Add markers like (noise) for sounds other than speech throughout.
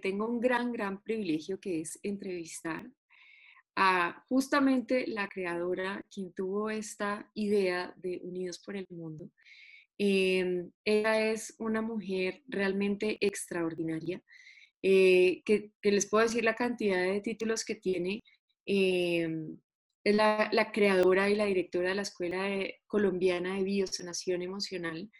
tengo un gran, gran privilegio que es entrevistar a justamente la creadora quien tuvo esta idea de Unidos por el Mundo. Em, ella es una mujer realmente extraordinaria, eh, que, les puedo decir la cantidad de títulos que tiene. Em, es la, creadora y la directora de la Escuela Colombiana de Biosanación Emocional.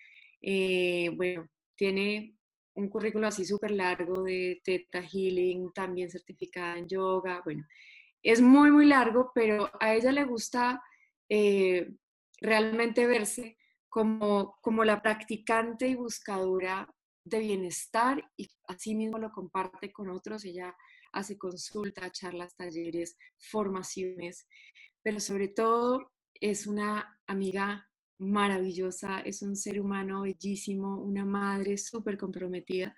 Eh, bueno, tiene un currículo así súper largo de Theta Healing, también certificada en yoga. Bueno, es muy, muy largo, pero a ella le gusta eh, realmente verse como, como la practicante y buscadora de bienestar y así mismo lo comparte con otros. Ella hace consultas, charlas, talleres, formaciones, pero sobre todo es una amiga maravillosa, es un ser humano bellísimo, una madre súper comprometida,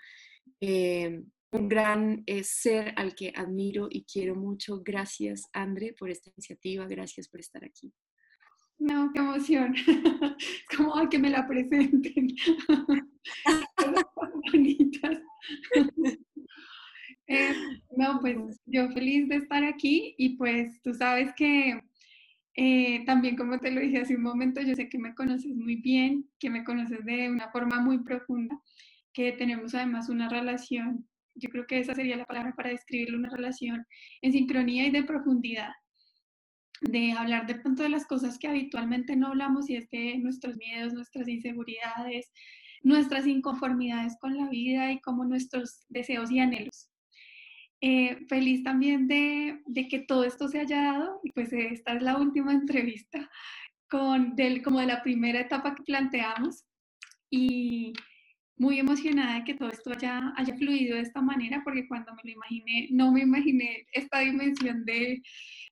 eh, un gran eh, ser al que admiro y quiero mucho. Gracias, André, por esta iniciativa, gracias por estar aquí. No, qué emoción. Es (laughs) como que me la presenten. (laughs) bonitas. (laughs) Eh, no, pues yo feliz de estar aquí y pues tú sabes que eh, también como te lo dije hace un momento, yo sé que me conoces muy bien, que me conoces de una forma muy profunda, que tenemos además una relación, yo creo que esa sería la palabra para describirlo, una relación en sincronía y de profundidad de hablar de pronto de las cosas que habitualmente no hablamos y es que nuestros miedos, nuestras inseguridades, nuestras inconformidades con la vida y como nuestros deseos y anhelos. Eh, feliz también de, de, que todo esto se haya dado y pues esta es la última (laughs) entrevista con del, como de la primera etapa que planteamos y muy emocionada de que todo esto haya, haya fluido de esta manera porque cuando me lo imaginé, no me imaginé esta dimensión de,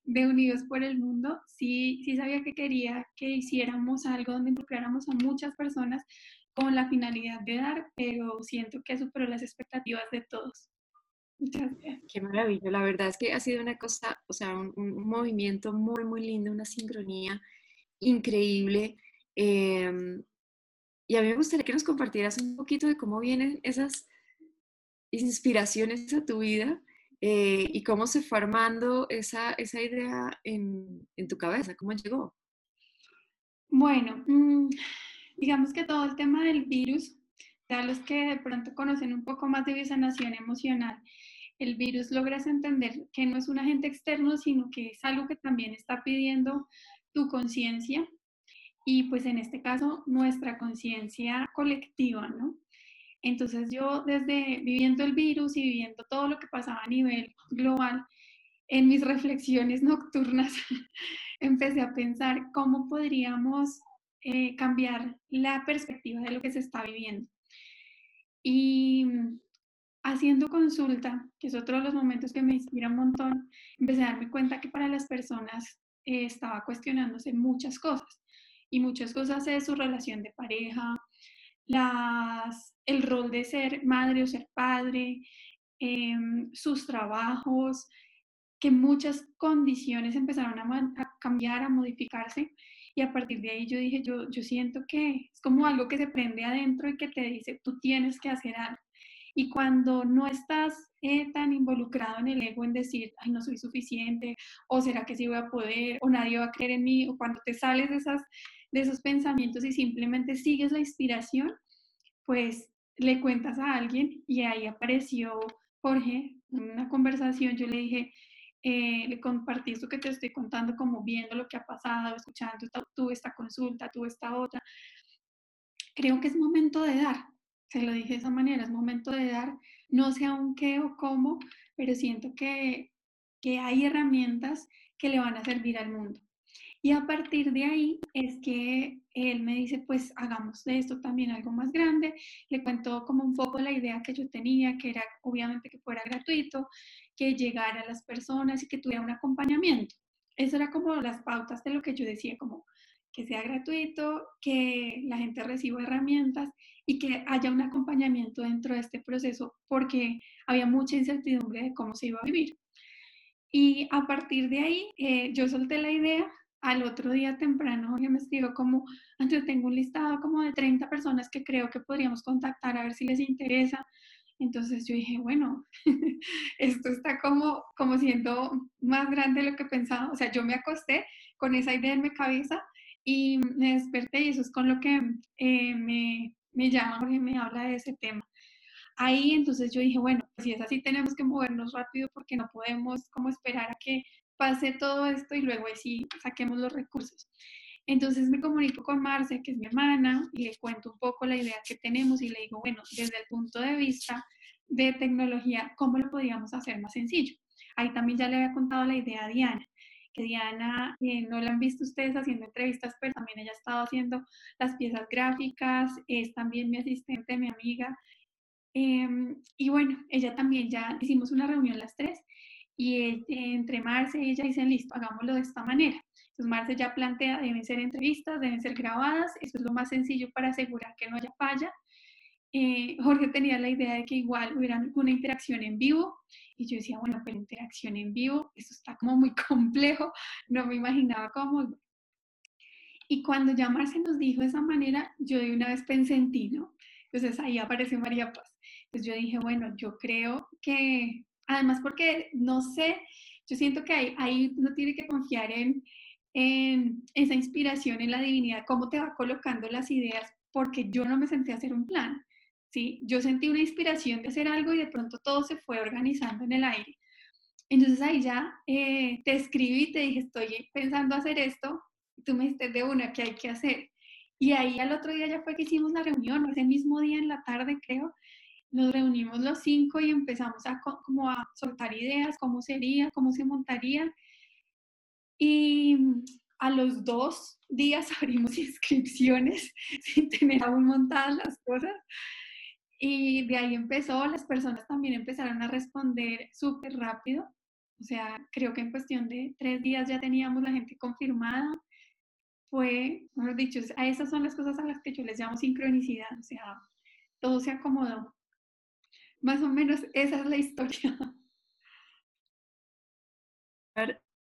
de Unidos por el Mundo, sí, sí sabía que quería que hiciéramos algo donde involucráramos a muchas personas con la finalidad de dar, pero siento que superó las expectativas de todos. Qué maravilla, la verdad es que ha sido una cosa, o sea, un, movimiento muy, muy lindo, una sincronía increíble. Em, y a mí me gustaría que nos compartieras un poquito de cómo vienen esas inspiraciones a tu vida eh, y cómo se fue armando esa, esa idea en, en, tu cabeza, cómo llegó. Bueno, mm, digamos que todo el tema del virus, ya los que de pronto conocen un poco más de sanación emocional, el virus logras entender que no es un agente externo, sino que es algo que también está pidiendo tu conciencia y pues en este caso nuestra conciencia colectiva, ¿no? Entonces yo desde viviendo el virus y viviendo todo lo que pasaba a nivel global, en mis reflexiones nocturnas (laughs) empecé a pensar cómo podríamos eh, cambiar la perspectiva de lo que se está viviendo. Y haciendo consulta, que es otro de los momentos que me inspira un montón, empecé a darme cuenta que para las personas eh, estaba cuestionándose muchas cosas. Y muchas cosas es su relación de pareja, el rol de ser madre o ser padre, em, sus trabajos, que muchas condiciones empezaron a, a, cambiar, a modificarse. Y a partir de ahí yo dije, yo, yo siento que es como algo que se prende adentro y que te dice, tú tienes que hacer algo. Y cuando no estás eh, tan involucrado en el ego, en decir, ay, no soy suficiente, o será que sí voy a poder, o nadie va a creer en mí, o cuando te sales de, esas, de esos pensamientos y simplemente sigues la inspiración, pues le cuentas a alguien y ahí apareció Jorge, en una conversación, yo le dije, eh, le compartí esto que te estoy contando, como viendo lo que ha pasado, escuchando, tuve esta consulta, tuve esta otra. Creo que es momento de dar, se lo dije de esa manera, es momento de dar, no sé aún qué o cómo, pero siento que, que hay herramientas que le van a servir al mundo. Y a partir de ahí es que él me dice, pues hagamos de esto también algo más grande. Le cuento como un poco la idea que yo tenía, que era obviamente que fuera gratuito, que llegara a las personas y que tuviera un acompañamiento. Eso era como las pautas de lo que yo decía, como que sea gratuito, que la gente reciba herramientas y que haya un acompañamiento dentro de este proceso porque había mucha incertidumbre de cómo se iba a vivir. Y a partir de ahí, eh, yo solté la idea al otro día temprano Jorge me escribió como, antes tengo un listado como de 30 personas que creo que podríamos contactar a ver si les interesa. Entonces yo dije, bueno, (laughs) esto está como, como siendo más grande de lo que pensaba. O sea, yo me acosté con esa idea en mi cabeza y me desperté y eso es con lo que eh, me, me llama Jorge me habla de ese tema. Ahí entonces yo dije, bueno, pues si es así tenemos que movernos rápido porque no podemos como esperar a que pase todo esto y luego sí saquemos los recursos. Entonces me comunico con Marce, que es mi hermana, y le cuento un poco la idea que tenemos y le digo, bueno, desde el punto de vista de tecnología, ¿cómo lo podríamos hacer más sencillo? Ahí también ya le había contado la idea a Diana, que Diana, eh, no la han visto ustedes haciendo entrevistas, pero también ella ha estado haciendo las piezas gráficas, es también mi asistente, mi amiga. Em, y bueno, ella también ya hicimos una reunión las tres y eh, entre Marce y ella dicen, listo, hagámoslo de esta manera. Entonces Marce ya plantea, deben ser entrevistas, deben ser grabadas, eso es lo más sencillo para asegurar que no haya falla. Eh, Jorge tenía la idea de que igual hubiera una interacción en vivo y yo decía, bueno, pero interacción en vivo, eso está como muy (laughs) complejo, no me imaginaba cómo. Y cuando ya Marce nos dijo de esa manera, yo de una vez pensé en ti, ¿no? Entonces ahí apareció María Paz. Entonces yo dije, bueno, yo creo que, además porque, no sé, yo siento que ahí, ahí uno tiene que confiar en, en esa inspiración, en la divinidad, cómo te va colocando las ideas, porque yo no me senté a hacer un plan. ¿Sí? Yo sentí una inspiración de hacer algo y de pronto todo se fue organizando en el aire. Entonces ahí ya eh, te escribí y te dije, estoy pensando hacer esto, y tú me dijiste de una que hay que hacer. Y ahí al otro día ya fue que hicimos la reunión, ese mismo día en la tarde creo, nos reunimos los cinco y empezamos a, como a soltar ideas, cómo sería, cómo se montaría. Y a los dos días (laughs) abrimos inscripciones (laughs) sin tener aún montadas las cosas. Y de ahí empezó, las personas también empezaron a responder súper rápido. O sea, creo que en cuestión de tres días ya teníamos la gente confirmada. Fue, mejor dicho, a esas son las cosas a las que yo les llamo sincronicidad. O sea, todo se acomodó. Más o menos esa es la historia.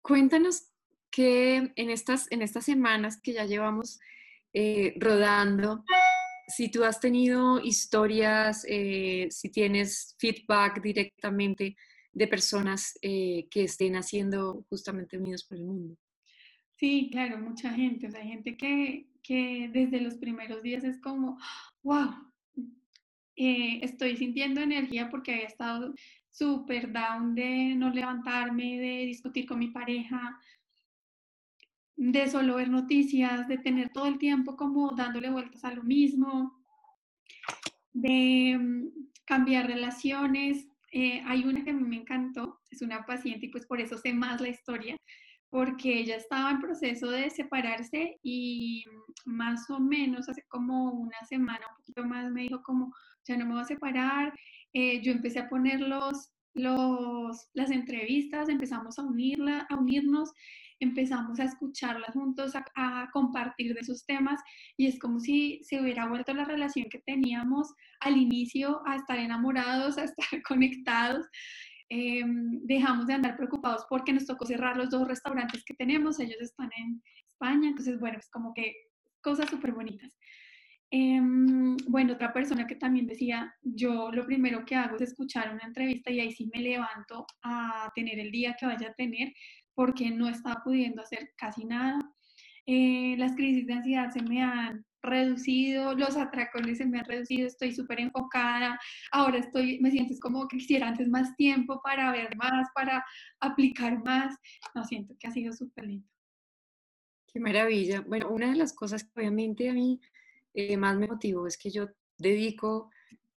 Cuéntanos que en estas, en estas semanas que ya llevamos eh, rodando, si tú has tenido historias, eh, si tienes feedback directamente de personas eh, que estén haciendo justamente Unidos por el Mundo. Sí, claro, mucha gente. O hay gente que, que desde los primeros días es como, wow, eh, estoy sintiendo energía porque había estado súper down de no levantarme, de discutir con mi pareja, de solo ver noticias, de tener todo el tiempo como dándole vueltas a lo mismo, de mm, cambiar relaciones. Eh, hay una que a mí me encantó, es una paciente y pues por eso sé más la historia, porque ella estaba en proceso de separarse y mm, más o menos hace como una semana, un poquito más, me dijo como, ya no me voy a separar. Eh, yo empecé a poner los, los, las entrevistas, empezamos a, unirla, a unirnos empezamos a escucharlas juntos, a, compartir de esos temas y es como si se hubiera vuelto la relación que teníamos al inicio a estar enamorados, a estar (laughs) conectados. Em, dejamos de andar preocupados porque nos tocó cerrar los dos restaurantes que tenemos, ellos están en España, entonces bueno, es como que cosas súper bonitas. Em, bueno, otra persona que también decía, yo lo primero que hago es escuchar una entrevista y ahí sí me levanto a tener el día que vaya a tener porque no estaba pudiendo hacer casi nada. Eh, las crisis de ansiedad se me han reducido, los atracones se me han reducido, estoy súper enfocada, ahora estoy, me siento como que quisiera antes más tiempo para ver más, para aplicar más, no, siento que ha sido súper lindo. Qué maravilla. Bueno, una de las cosas que obviamente a mí eh, más me motivó es que yo dedico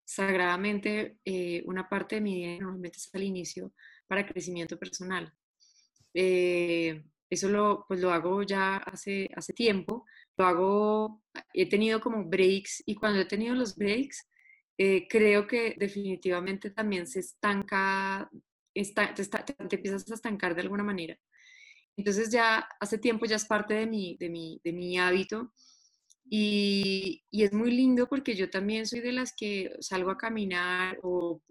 sagradamente eh, una parte de mi día, normalmente es al inicio, para crecimiento personal. Eh, eso lo, pues lo hago ya hace, hace tiempo. Lo hago, he tenido como breaks y cuando he tenido los breaks, eh, creo que definitivamente también se estanca, está, te, te, empiezas a estancar de alguna manera. Entonces ya hace tiempo ya es parte de mi, de mi, de mi hábito y, y, es muy lindo porque yo también soy de las que salgo a caminar o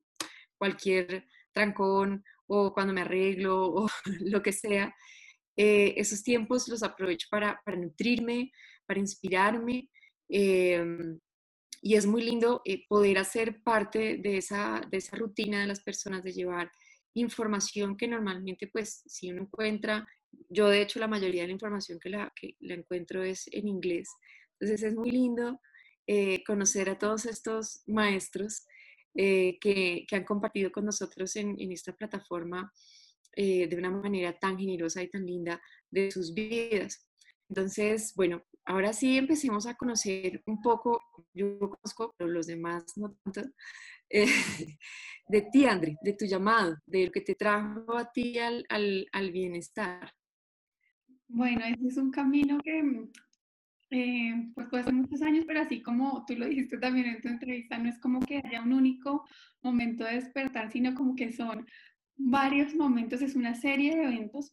cualquier trancón o cuando me arreglo o (laughs) lo que sea. eh, esos tiempos los aprovecho para, para nutrirme, para inspirarme. Em, y es muy lindo eh, poder hacer parte de esa, de esa rutina de las personas, de llevar información que normalmente, pues, si uno encuentra, yo de hecho la mayoría de la información que la, que la encuentro es en inglés. Entonces es muy lindo eh, conocer a todos estos maestros eh, que, que, han compartido con nosotros en, en esta plataforma de una manera tan generosa y tan linda de sus vidas. Entonces, bueno, ahora sí empecemos a conocer un poco, yo conozco, pero los demás no tanto, (laughs) eh, de ti, André, de tu llamado, de lo que te trajo a ti al, al, bienestar. Bueno, ese es un camino que eh, pues fue hace muchos años, pero así como tú lo dijiste también en tu entrevista, no es como que haya un único momento de despertar, sino como que son varios momentos, es una serie de eventos,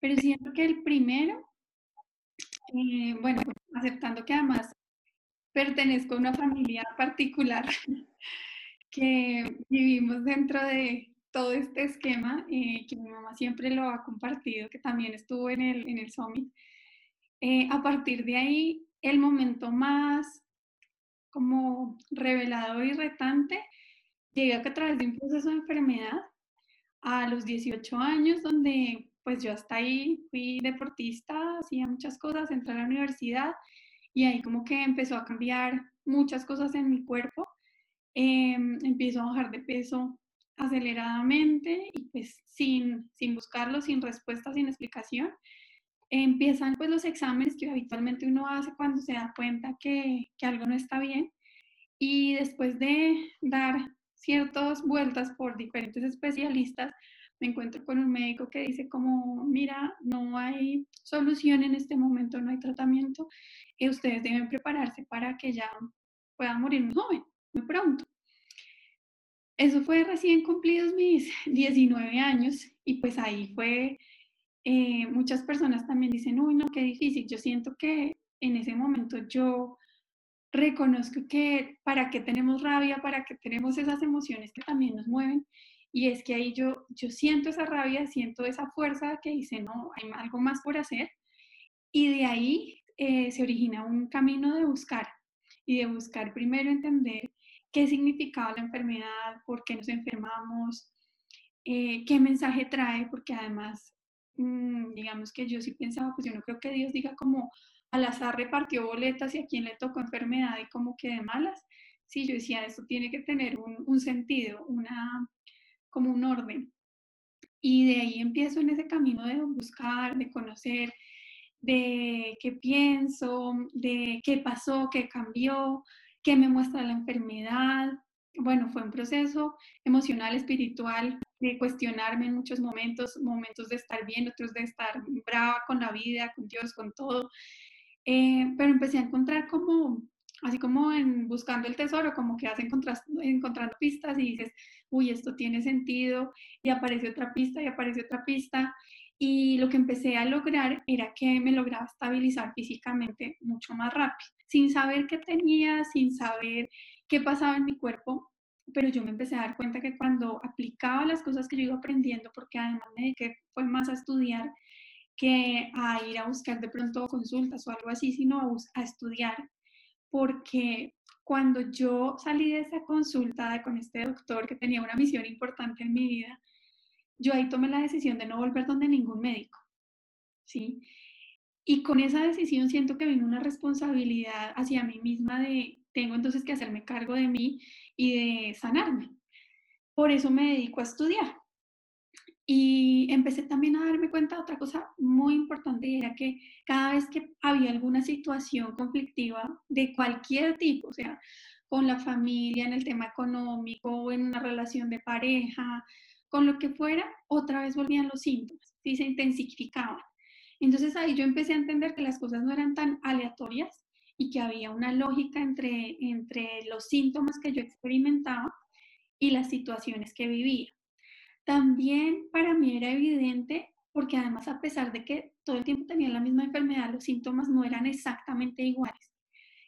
pero siento que el primero eh, bueno, aceptando que además pertenezco a una familia particular (laughs) que vivimos dentro de todo este esquema, eh, que mi mamá siempre lo ha compartido, que también estuvo en el, en el Summit. Eh, a partir de ahí, el momento más como revelador y retante llega a través de un proceso de enfermedad a los 18 años, donde pues yo hasta ahí fui deportista, hacía muchas cosas, entré a la universidad y ahí como que empezó a cambiar muchas cosas en mi cuerpo. Em, empiezo a bajar de peso aceleradamente y pues sin, sin buscarlo, sin respuesta, sin explicación. Empiezan pues los exámenes que habitualmente uno hace cuando se da cuenta que, que algo no está bien. Y después de dar ciertas vueltas por diferentes especialistas, me encuentro con un médico que dice como, mira, no hay solución en este momento, no hay tratamiento, y ustedes deben prepararse para que ya puedan morir muy joven, muy pronto. Eso fue recién cumplidos mis (laughs) 19 años y pues ahí fue, eh, muchas personas también dicen, uy, no, qué difícil. Yo siento que en ese momento yo reconozco que para qué tenemos rabia, para qué tenemos esas emociones que también nos mueven y es que ahí yo, yo siento esa rabia, siento esa fuerza que dice, no, hay algo más por hacer. Y de ahí eh, se origina un camino de buscar y de buscar primero entender qué significaba la enfermedad, por qué nos enfermamos, eh, qué mensaje trae, porque además, mm, digamos que yo sí pensaba, pues yo no creo que Dios diga como al azar repartió boletas y a quien le tocó enfermedad y como que de malas. Sí, yo decía, esto tiene que tener un, un sentido, una, como un orden. Y de ahí empiezo en ese camino de buscar, de conocer, de qué pienso, de qué pasó, qué cambió, qué me muestra la enfermedad. Bueno, fue un proceso emocional, espiritual, de cuestionarme en muchos momentos, momentos de estar bien, otros de estar brava con la vida, con Dios, con todo. Eh, pero empecé a encontrar como así como en buscando el tesoro, como que vas encontrando, pistas y dices, uy, esto tiene sentido, y aparece otra pista y aparece otra pista. Y lo que empecé a lograr era que me lograba estabilizar físicamente mucho más rápido, sin saber qué tenía, sin saber qué pasaba en mi cuerpo, pero yo me empecé a dar cuenta que cuando aplicaba las cosas que yo iba aprendiendo, porque además me dediqué fue más a estudiar que a ir a buscar de pronto consultas o algo así, sino a, estudiar porque cuando yo salí de esa consulta con este doctor que tenía una misión importante en mi vida, yo ahí tomé la decisión de no volver donde ningún médico, ¿sí? Y con esa decisión siento que vino una responsabilidad hacia mí misma de, tengo entonces que hacerme cargo de mí y de sanarme. Por eso me dedico a estudiar. Y empecé también a darme cuenta de otra cosa muy importante era que cada vez que había alguna situación conflictiva de cualquier tipo, o sea, con la familia, en el tema económico, en una relación de pareja, con lo que fuera, otra vez volvían los síntomas y se intensificaban. Entonces ahí yo empecé a entender que las cosas no eran tan aleatorias y que había una lógica entre, entre los síntomas que yo experimentaba y las situaciones que vivía. También para mí era evidente, porque además a pesar de que todo el tiempo tenía la misma enfermedad, los síntomas no eran exactamente iguales.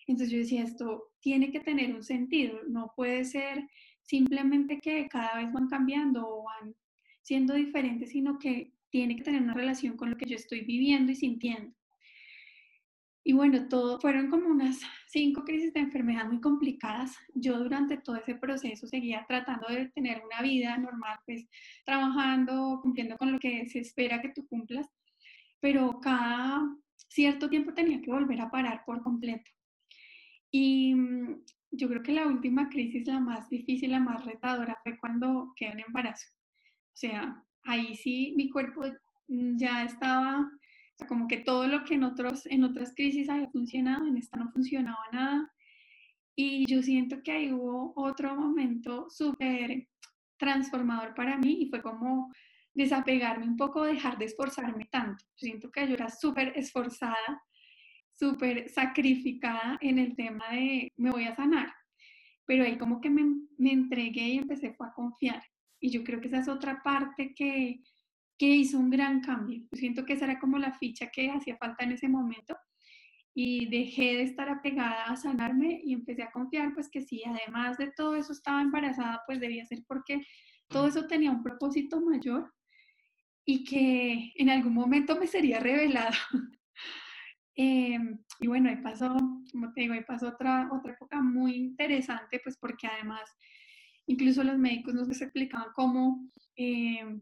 Entonces yo decía, esto tiene que tener un sentido, no puede ser simplemente que cada vez van cambiando o van siendo diferentes, sino que tiene que tener una relación con lo que yo estoy viviendo y sintiendo. Y bueno, todo fueron como unas cinco crisis de enfermedad muy complicadas. Yo durante todo ese proceso seguía tratando de tener una vida normal, pues trabajando, cumpliendo con lo que se espera que tú cumplas, pero cada cierto tiempo tenía que volver a parar por completo. Y mm, yo creo que la última crisis, la más difícil, la más retadora, fue cuando quedé en embarazo. O sea, ahí sí mi cuerpo mm, ya estaba como que todo lo que en, otros, en otras crisis había funcionado, en esta no funcionaba nada. Y yo siento que ahí hubo otro momento súper transformador para mí y fue como desapegarme un poco, dejar de esforzarme tanto. Yo siento que yo era súper esforzada, súper sacrificada en el tema de me voy a sanar. Pero ahí como que me, me entregué y empecé a confiar. Y yo creo que esa es otra parte que, que hizo un gran cambio. Siento que esa era como la ficha que hacía falta en ese momento y dejé de estar apegada a sanarme y empecé a confiar pues que sí, además de todo eso estaba embarazada, pues debía ser porque todo eso tenía un propósito mayor y que en algún momento me sería revelado. (laughs) Em, y bueno, ahí pasó, como te digo, ahí pasó otra, otra época muy interesante, pues porque además incluso los médicos nos explicaban cómo eh,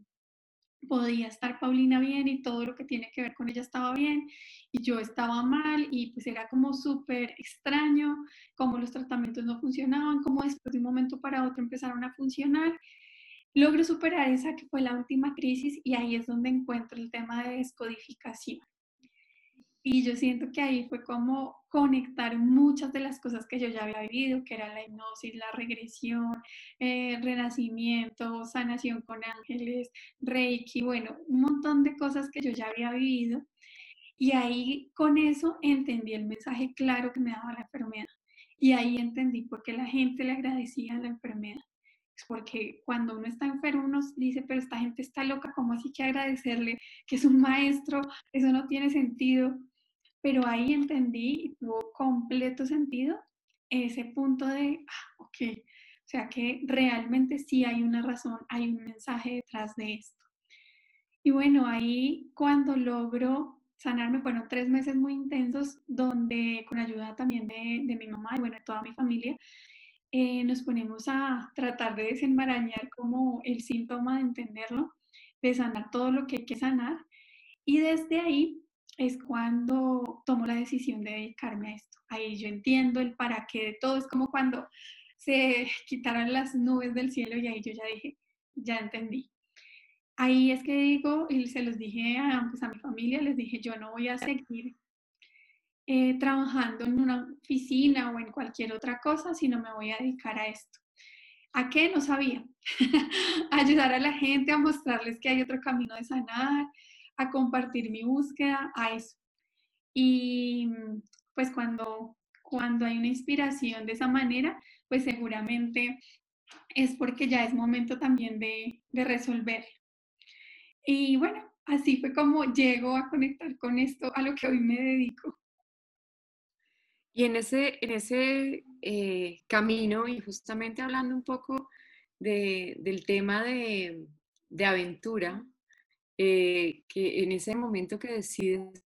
podía estar Paulina bien y todo lo que tiene que ver con ella estaba bien y yo estaba mal y pues era como súper extraño cómo los tratamientos no funcionaban, cómo después de un momento para otro empezaron a funcionar. Logro superar esa que fue la última crisis y ahí es donde encuentro el tema de descodificación. Y yo siento que ahí fue como conectar muchas de las cosas que yo ya había vivido, que era la hipnosis, la regresión, eh, renacimiento, sanación con ángeles, reiki, bueno, un montón de cosas que yo ya había vivido. Y ahí con eso entendí el mensaje claro que me daba la enfermedad. Y ahí entendí por qué la gente le agradecía la enfermedad. Es porque cuando uno está enfermo uno dice, pero esta gente está loca, ¿cómo así que agradecerle que es un maestro? Eso no tiene sentido pero ahí entendí y tuvo completo sentido ese punto de, ah, ok, o sea que realmente sí hay una razón, hay un mensaje detrás de esto. Y bueno, ahí cuando logro sanarme, fueron tres meses muy intensos donde con ayuda también de, de mi mamá y bueno, de toda mi familia, eh, nos ponemos a tratar de desenmarañar como el síntoma de entenderlo, de sanar todo lo que hay que sanar. Y desde ahí es cuando tomo la decisión de dedicarme a esto. Ahí yo entiendo el para qué de todo. Es como cuando se (laughs) quitaron las nubes del cielo y ahí yo ya dije, ya entendí. Ahí es que digo, y se los dije a, pues, a mi familia, les dije, yo no voy a seguir eh, trabajando en una oficina o en cualquier otra cosa, sino me voy a dedicar a esto. ¿A qué? No sabía. (laughs) Ayudar a la gente a mostrarles que hay otro camino de sanar, a compartir mi búsqueda, a eso. Y pues cuando, cuando hay una inspiración de esa manera, pues seguramente es porque ya es momento también de, de resolver. Y bueno, así fue como llego a conectar con esto, a lo que hoy me dedico. Y en ese, en ese eh, camino, y justamente hablando un poco de, del tema de, de aventura, eh, que en ese momento que decides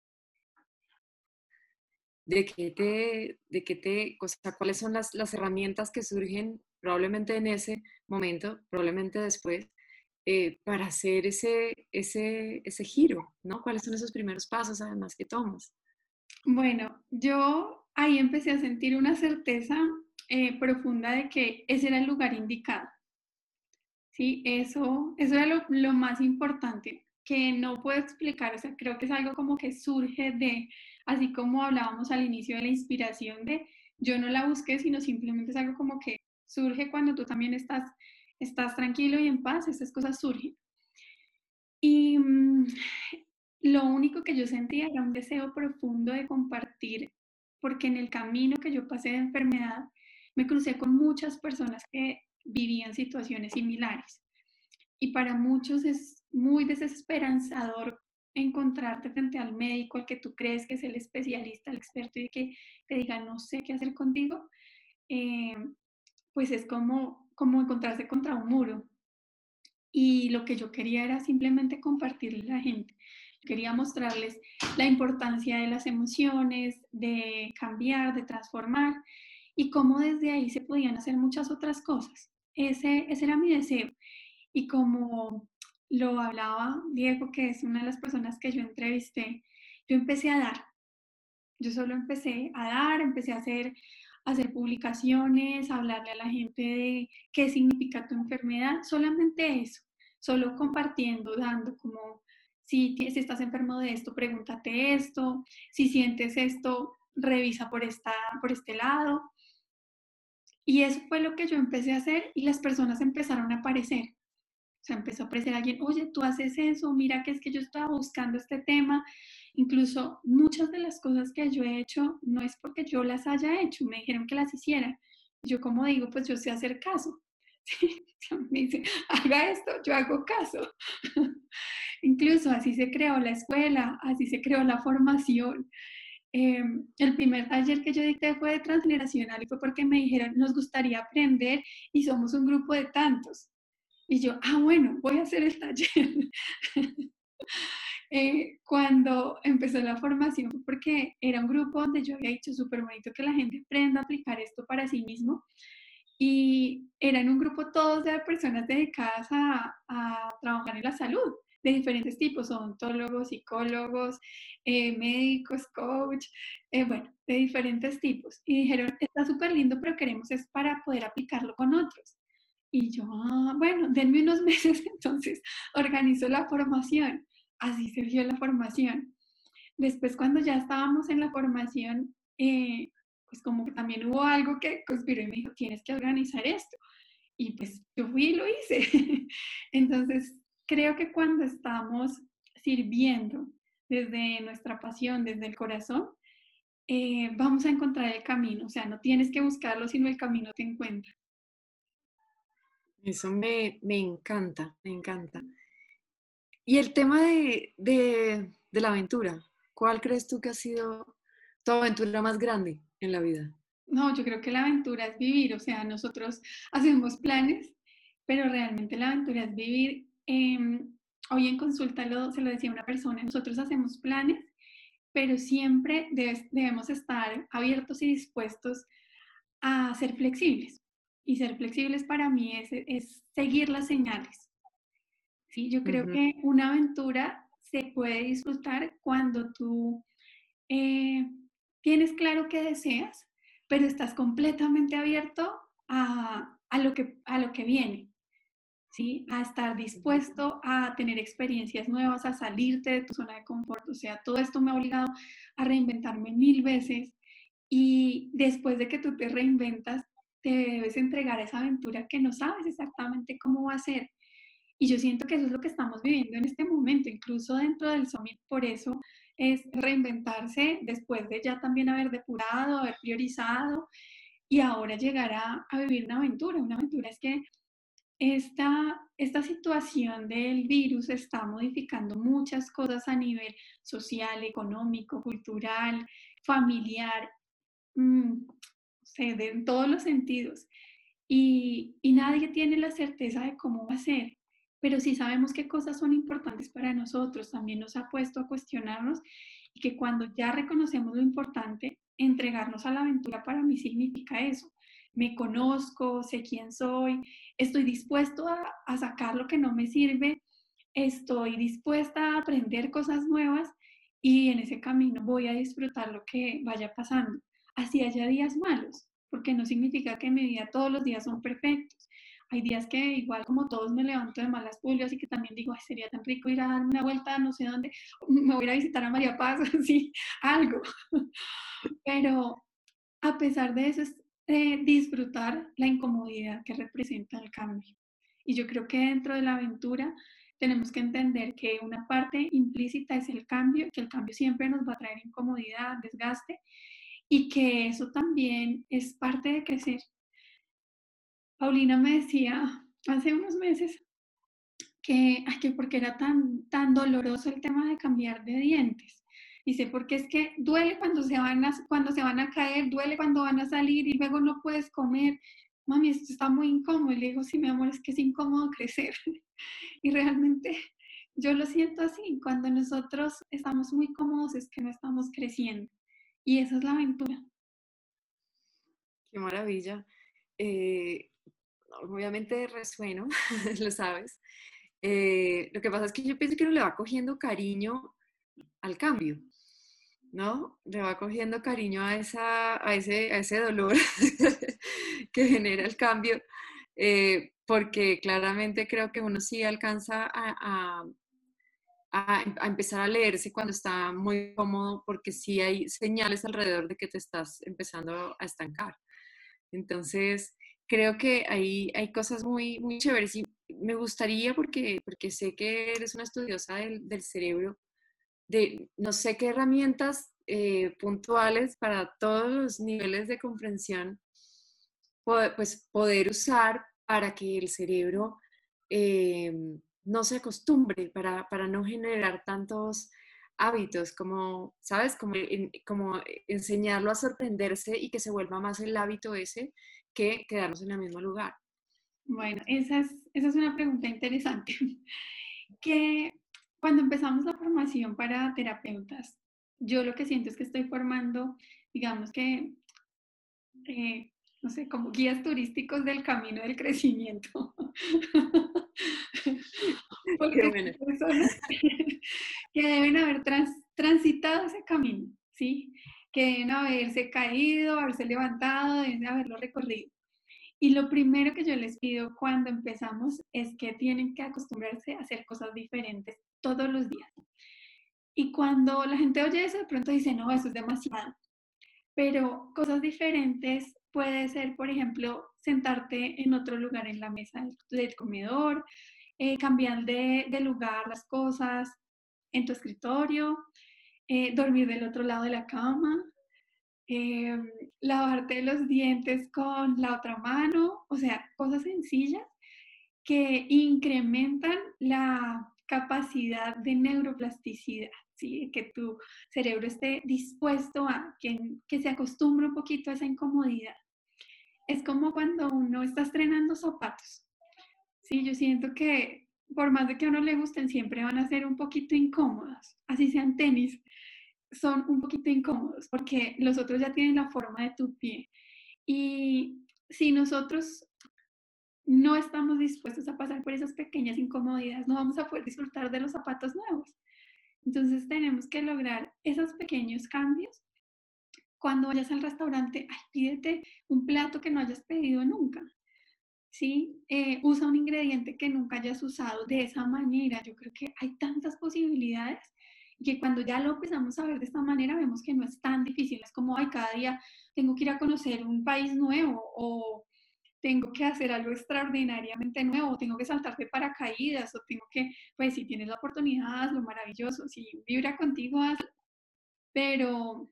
de qué te, de qué te, o cuáles son las, las, herramientas que surgen probablemente en ese momento, probablemente después, eh, para hacer ese, ese, ese giro, ¿no? ¿Cuáles son esos primeros pasos además que tomas? Bueno, yo ahí empecé a sentir una certeza eh, profunda de que ese era el lugar indicado. Sí, eso, eso era lo, lo más importante que no puedo explicar, o sea, creo que es algo como que surge de, así como hablábamos al inicio de la inspiración de, yo no la busqué, sino simplemente es algo como que surge cuando tú también estás, estás tranquilo y en paz, esas cosas surgen. Y mm, lo único que yo sentía era un deseo profundo de compartir, porque en el camino que yo pasé de enfermedad, me crucé con muchas personas que vivían situaciones similares. Y para muchos es muy desesperanzador encontrarte frente al médico al que tú crees que es el especialista, el experto y que te diga no sé qué hacer contigo, eh, pues es como, como encontrarse contra un muro. y lo que yo quería era simplemente compartirle a la gente. Quería mostrarles la importancia de las emociones, de cambiar, de transformar y cómo desde ahí se podían hacer muchas otras cosas. Ese, ese era mi deseo. Y como lo hablaba Diego, que es una de las personas que yo entrevisté, yo empecé a dar. Yo solo empecé a dar, empecé a hacer, a hacer publicaciones, a hablarle a la gente de qué significa tu enfermedad, solamente eso, solo compartiendo, dando como si, estás enfermo de esto, pregúntate esto. Si sientes esto, revisa por, esta, por este lado. Y eso fue lo que yo empecé a hacer y las personas empezaron a aparecer. O sea, empezó a aparecer alguien, oye, tú haces eso, mira que es que yo estaba buscando este tema. Incluso muchas de las cosas que yo he hecho no es porque yo las haya hecho, me dijeron que las hiciera. Yo como digo, pues yo sé hacer caso. (laughs) Me dice, haga esto, yo hago caso. (laughs) Incluso así se creó la escuela, así se creó la formación. Em, el primer taller que yo dicté fue de transgeneracional y fue porque me dijeron, nos gustaría aprender y somos un grupo de tantos. Y yo, ah, bueno, voy a hacer el taller. (laughs) eh, cuando empezó la formación, porque era un grupo donde yo había dicho súper bonito que la gente aprenda a aplicar esto para sí mismo. Y eran un grupo todos de personas dedicadas a, a trabajar en la salud de diferentes tipos, odontólogos, psicólogos, eh, médicos, coach, eh, bueno, de diferentes tipos. Y dijeron, está súper lindo, pero queremos es para poder aplicarlo con otros. Y yo, ah, bueno, denme unos (laughs) meses, entonces organizo la formación. Así surgió la formación. Después, cuando ya estábamos en la formación, eh, pues como que también hubo algo que conspiró y me dijo, tienes que organizar esto. Y pues yo fui y lo hice. (laughs) Entonces, creo que cuando estamos sirviendo desde nuestra pasión, desde el corazón, eh, vamos a encontrar el camino. O sea, no tienes que buscarlo, sino el camino te encuentra. Eso me, encanta, me encanta. Y el tema de, de, de la aventura, ¿cuál crees tú que ha sido tu aventura más grande en la vida? No, yo creo que la aventura es vivir, o sea, nosotros hacemos planes, pero realmente la aventura es vivir Em, hoy en consulta se lo decía una persona, nosotros hacemos planes, pero siempre debemos estar abiertos y dispuestos a ser flexibles. Y ser flexibles para mí es, seguir las señales. ¿sí? Yo creo que una aventura se puede disfrutar cuando tú eh, tienes claro qué deseas, pero estás completamente abierto a, lo, que, a lo que viene. ¿sí? A estar dispuesto a tener experiencias nuevas, a salirte de tu zona de confort. O sea, todo esto me ha obligado a reinventarme mil veces y después de que tú te reinventas, te debes entregar a esa aventura que no sabes exactamente cómo va a ser. Y yo siento que eso es lo que estamos viviendo en este momento, incluso dentro del Summit, por eso es reinventarse después de ya también haber depurado, haber priorizado y ahora llegar a, a vivir una aventura. Una aventura es que esta, esta situación del virus está modificando muchas cosas a nivel social, económico, cultural, familiar, en todos los sentidos. Y, y nadie tiene la certeza de cómo va a ser, pero sí sabemos qué cosas son importantes para nosotros. También nos ha puesto a cuestionarnos y que cuando ya reconocemos lo importante, entregarnos a la aventura para mí significa eso me conozco, sé quién soy, estoy dispuesto a, sacar lo que no me sirve, estoy dispuesta a aprender cosas nuevas y en ese camino voy a disfrutar lo que vaya pasando. Así haya días malos, porque no significa que mi vida todos los días son perfectos. Hay días que igual como todos me levanto de malas pulgas y que también digo, sería tan rico ir a dar una vuelta no sé dónde, me voy a visitar a María Paz, (laughs) así, algo. Pero a pesar de eso, de disfrutar la incomodidad que representa el cambio. Y yo creo que dentro de la aventura tenemos que entender que una parte implícita es el cambio, que el cambio siempre nos va a traer incomodidad, desgaste, y que eso también es parte de crecer. Paulina me decía hace unos meses que, ay, que porque era tan, tan doloroso el tema de cambiar de dientes. Dice, porque es que duele cuando se, van a, cuando se van a caer, duele cuando van a salir y luego no puedes comer. Mami, esto está muy incómodo. Y le digo, sí, mi amor, es que es incómodo crecer. (laughs) Y realmente yo lo siento así, cuando nosotros estamos muy cómodos es que no estamos creciendo. Y esa es la aventura. Qué maravilla. Eh, obviamente resueno, (laughs) lo sabes. Eh, lo que pasa es que yo pienso que uno le va cogiendo cariño al cambio, ¿no? Le va cogiendo cariño a, esa, a, ese, a ese dolor (laughs) que genera el cambio, eh, porque claramente creo que uno sí alcanza a, a, a, empezar a leerse cuando está muy cómodo, porque sí hay señales alrededor de que te estás empezando a estancar. Entonces, creo que hay, hay cosas muy, muy chéveres y me gustaría, porque, porque sé que eres una estudiosa del, del cerebro, de no sé qué herramientas eh, puntuales para todos los niveles de comprensión, pues poder usar para que el cerebro eh, no se acostumbre, para, para, no generar tantos hábitos, como, ¿sabes? Como, como enseñarlo a sorprenderse y que se vuelva más el hábito ese que quedarnos en el mismo lugar. Bueno, esa es, esa es una pregunta interesante. (laughs) que cuando empezamos la formación para terapeutas, yo lo que siento es que estoy formando, digamos que, eh, no sé, como guías turísticos del camino del crecimiento. (laughs) (laughs) Porque bueno. personas (laughs) que deben haber transitado ese camino, ¿sí? Que deben haberse caído, haberse levantado, deben haberlo recorrido. Y lo primero que yo les pido cuando empezamos es que tienen que acostumbrarse a hacer cosas diferentes todos los días. Y cuando la gente oye eso, de pronto dice, no, eso es demasiado. Pero cosas diferentes puede ser, por ejemplo, sentarte en otro lugar en la mesa del, comedor, eh, cambiar de, lugar las cosas en tu escritorio, eh, dormir del otro lado de la cama, eh, lavarte los dientes con la otra mano, o sea, cosas sencillas que incrementan la capacidad de neuroplasticidad, que tu cerebro esté dispuesto a que, que se acostumbre un poquito a esa incomodidad. Es como cuando uno está estrenando zapatos. Sí, yo siento que por más de que a uno le gusten, siempre van a ser un poquito incómodos, así sean tenis, son un poquito incómodos porque los otros ya tienen la forma de tu pie. Y si nosotros no estamos dispuestos a pasar por esas pequeñas incomodidades, no vamos a poder disfrutar de los zapatos nuevos. Entonces tenemos que lograr esos pequeños cambios. Cuando vayas al restaurante, pídete un plato que no hayas pedido nunca. ¿Sí? Eh, usa un ingrediente que nunca hayas usado de esa manera. Yo creo que hay tantas posibilidades que cuando ya lo empezamos a ver de esta manera, vemos que no es tan difícil. Es como, ay, cada día tengo que ir a conocer un país nuevo o tengo que hacer algo extraordinariamente nuevo, tengo que saltarte paracaídas o tengo que, pues si tienes la oportunidad, lo maravilloso, si vibra contigo, hazlo. Pero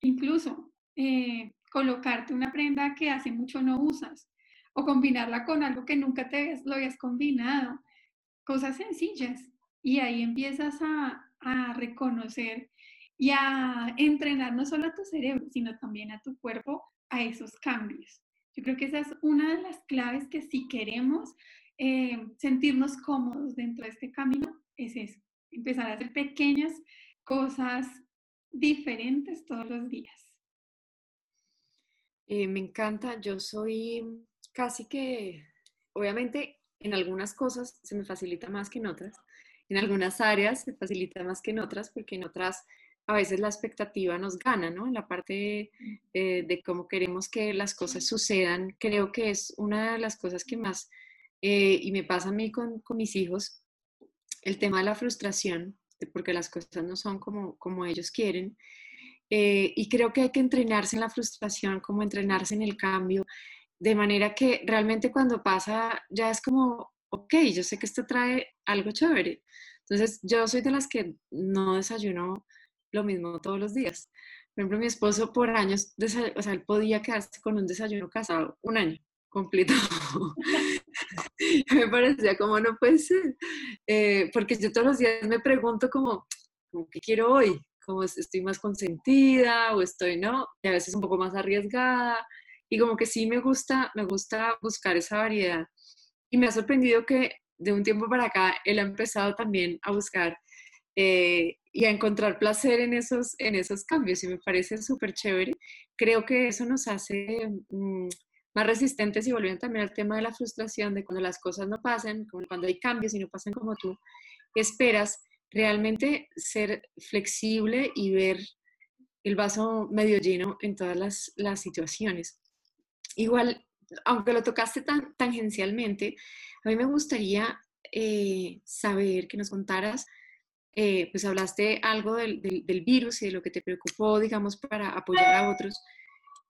incluso eh, colocarte una prenda que hace mucho no usas o combinarla con algo que nunca te lo habías combinado, cosas sencillas. Y ahí empiezas a, a reconocer y a entrenar no solo a tu cerebro, sino también a tu cuerpo a esos cambios. Yo creo que esa es una de las claves que si queremos eh, sentirnos cómodos dentro de este camino, es eso, empezar a hacer pequeñas cosas diferentes todos los días. Eh, me encanta, yo soy casi que, obviamente en algunas cosas se me facilita más que en otras, en algunas áreas se facilita más que en otras, porque en otras a veces la expectativa nos gana, ¿no? En la parte eh, de cómo queremos que las cosas sucedan, creo que es una de las cosas que más, eh, y me pasa a mí con, con, mis hijos, el tema de la frustración, porque las cosas no son como, como ellos quieren. Eh, y creo que hay que entrenarse en la frustración, como entrenarse en el cambio, de manera que realmente cuando pasa ya es como, ok, yo sé que esto trae algo chévere. Entonces, yo soy de las que no desayuno lo mismo todos los días. Por ejemplo, mi esposo por años, o sea, él podía quedarse con un desayuno casado un año completo. (laughs) me parecía como no puede ser, eh, porque yo todos los días me pregunto como, ¿qué quiero hoy? Como estoy más consentida o estoy, ¿no? Y a veces un poco más arriesgada. Y como que sí me gusta, me gusta buscar esa variedad. Y me ha sorprendido que de un tiempo para acá, él ha empezado también a buscar eh, y a encontrar placer en esos, en esos cambios y me parece súper chévere. Creo que eso nos hace mm, más resistentes y volviendo también al tema de la frustración, de cuando las cosas no pasan, cuando hay cambios y no pasan como tú esperas, realmente ser flexible y ver el vaso medio lleno en todas las, las situaciones. Igual, aunque lo tocaste tan tangencialmente, a mí me gustaría eh, saber que nos contaras, eh, pues hablaste algo del, del, virus y de lo que te preocupó, digamos, para apoyar a otros,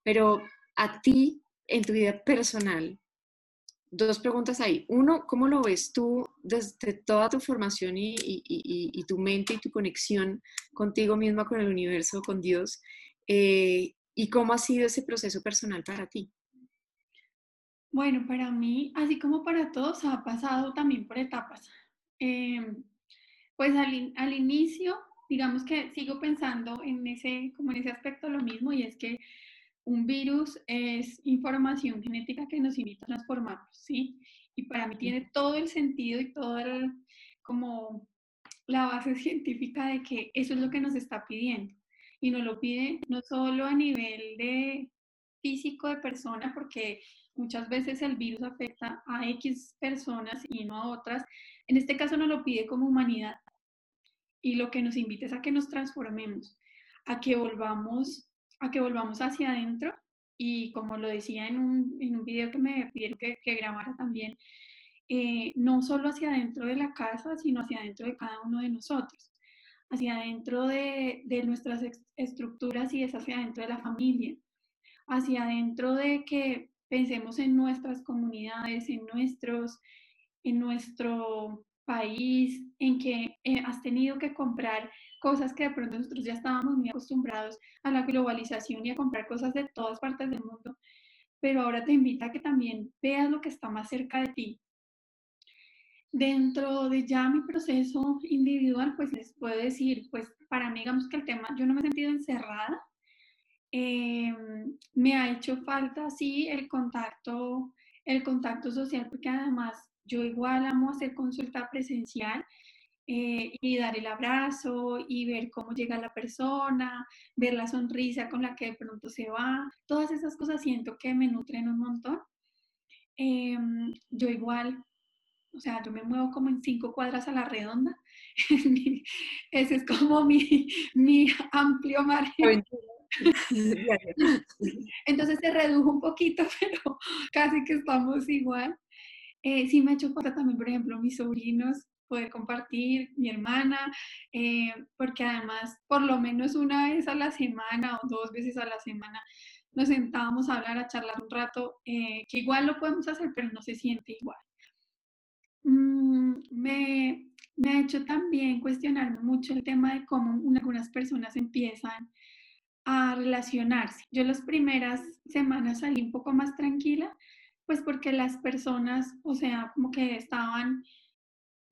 pero a ti, en tu vida personal, dos preguntas ahí. Uno, ¿cómo lo ves tú desde toda tu formación y, y, tu mente y tu conexión contigo misma, con el universo, con Dios? Eh, ¿Y cómo ha sido ese proceso personal para ti? Bueno, para mí, así como para todos, ha pasado también por etapas. Em, pues al, al, inicio, digamos que sigo pensando en ese, como en ese aspecto lo mismo, y es que un virus es información genética que nos invita a transformarnos, ¿sí? Y para mí tiene todo el sentido y toda como la base (laughs) científica de que eso es lo que nos está pidiendo. Y nos lo pide no solo a nivel de físico de persona, porque muchas veces el virus afecta a X personas y no a otras. En este caso nos lo pide como humanidad. Y lo que nos invita es a que nos transformemos, a que volvamos a que volvamos hacia adentro y como lo decía en un, en un video que me pidieron que, grabara también, eh, no solo hacia adentro de la casa, sino hacia adentro de cada uno de nosotros, hacia adentro de, de nuestras estructuras y es hacia adentro de la familia, hacia adentro de que pensemos en nuestras comunidades, en, nuestros, en nuestro país, en que eh, has tenido que comprar cosas que de pronto nosotros ya estábamos muy acostumbrados a la globalización y a comprar cosas de todas partes del mundo, pero ahora te invita a que también veas lo que está más cerca de ti. Dentro de ya mi proceso individual, pues les puedo decir, pues para mí, digamos que el tema, yo no me he sentido encerrada, em, me ha hecho falta, sí, el contacto, el contacto social, porque además yo igual amo hacer consulta presencial, eh, y dar el abrazo y ver cómo llega la persona, ver la sonrisa con la que de pronto se va. Todas esas cosas siento que me nutren un montón. Em, yo igual, o sea, yo me muevo como en cinco cuadras a la redonda. (laughs) Ese es como mi, mi amplio margen. (laughs) Entonces se redujo un poquito, (laughs) pero casi que estamos igual. Eh, sí me ha hecho falta también, por ejemplo, mis sobrinos poder compartir, mi hermana, eh, porque además por lo menos una vez a la semana o dos veces a la semana nos sentábamos a hablar, a charlar un rato, eh, que igual lo podemos hacer, pero no se siente igual. Mm, me, me, ha hecho también cuestionarme mucho el tema de cómo algunas personas empiezan a relacionarse. Yo las primeras semanas salí un poco más tranquila, pues porque las personas, o sea, como que estaban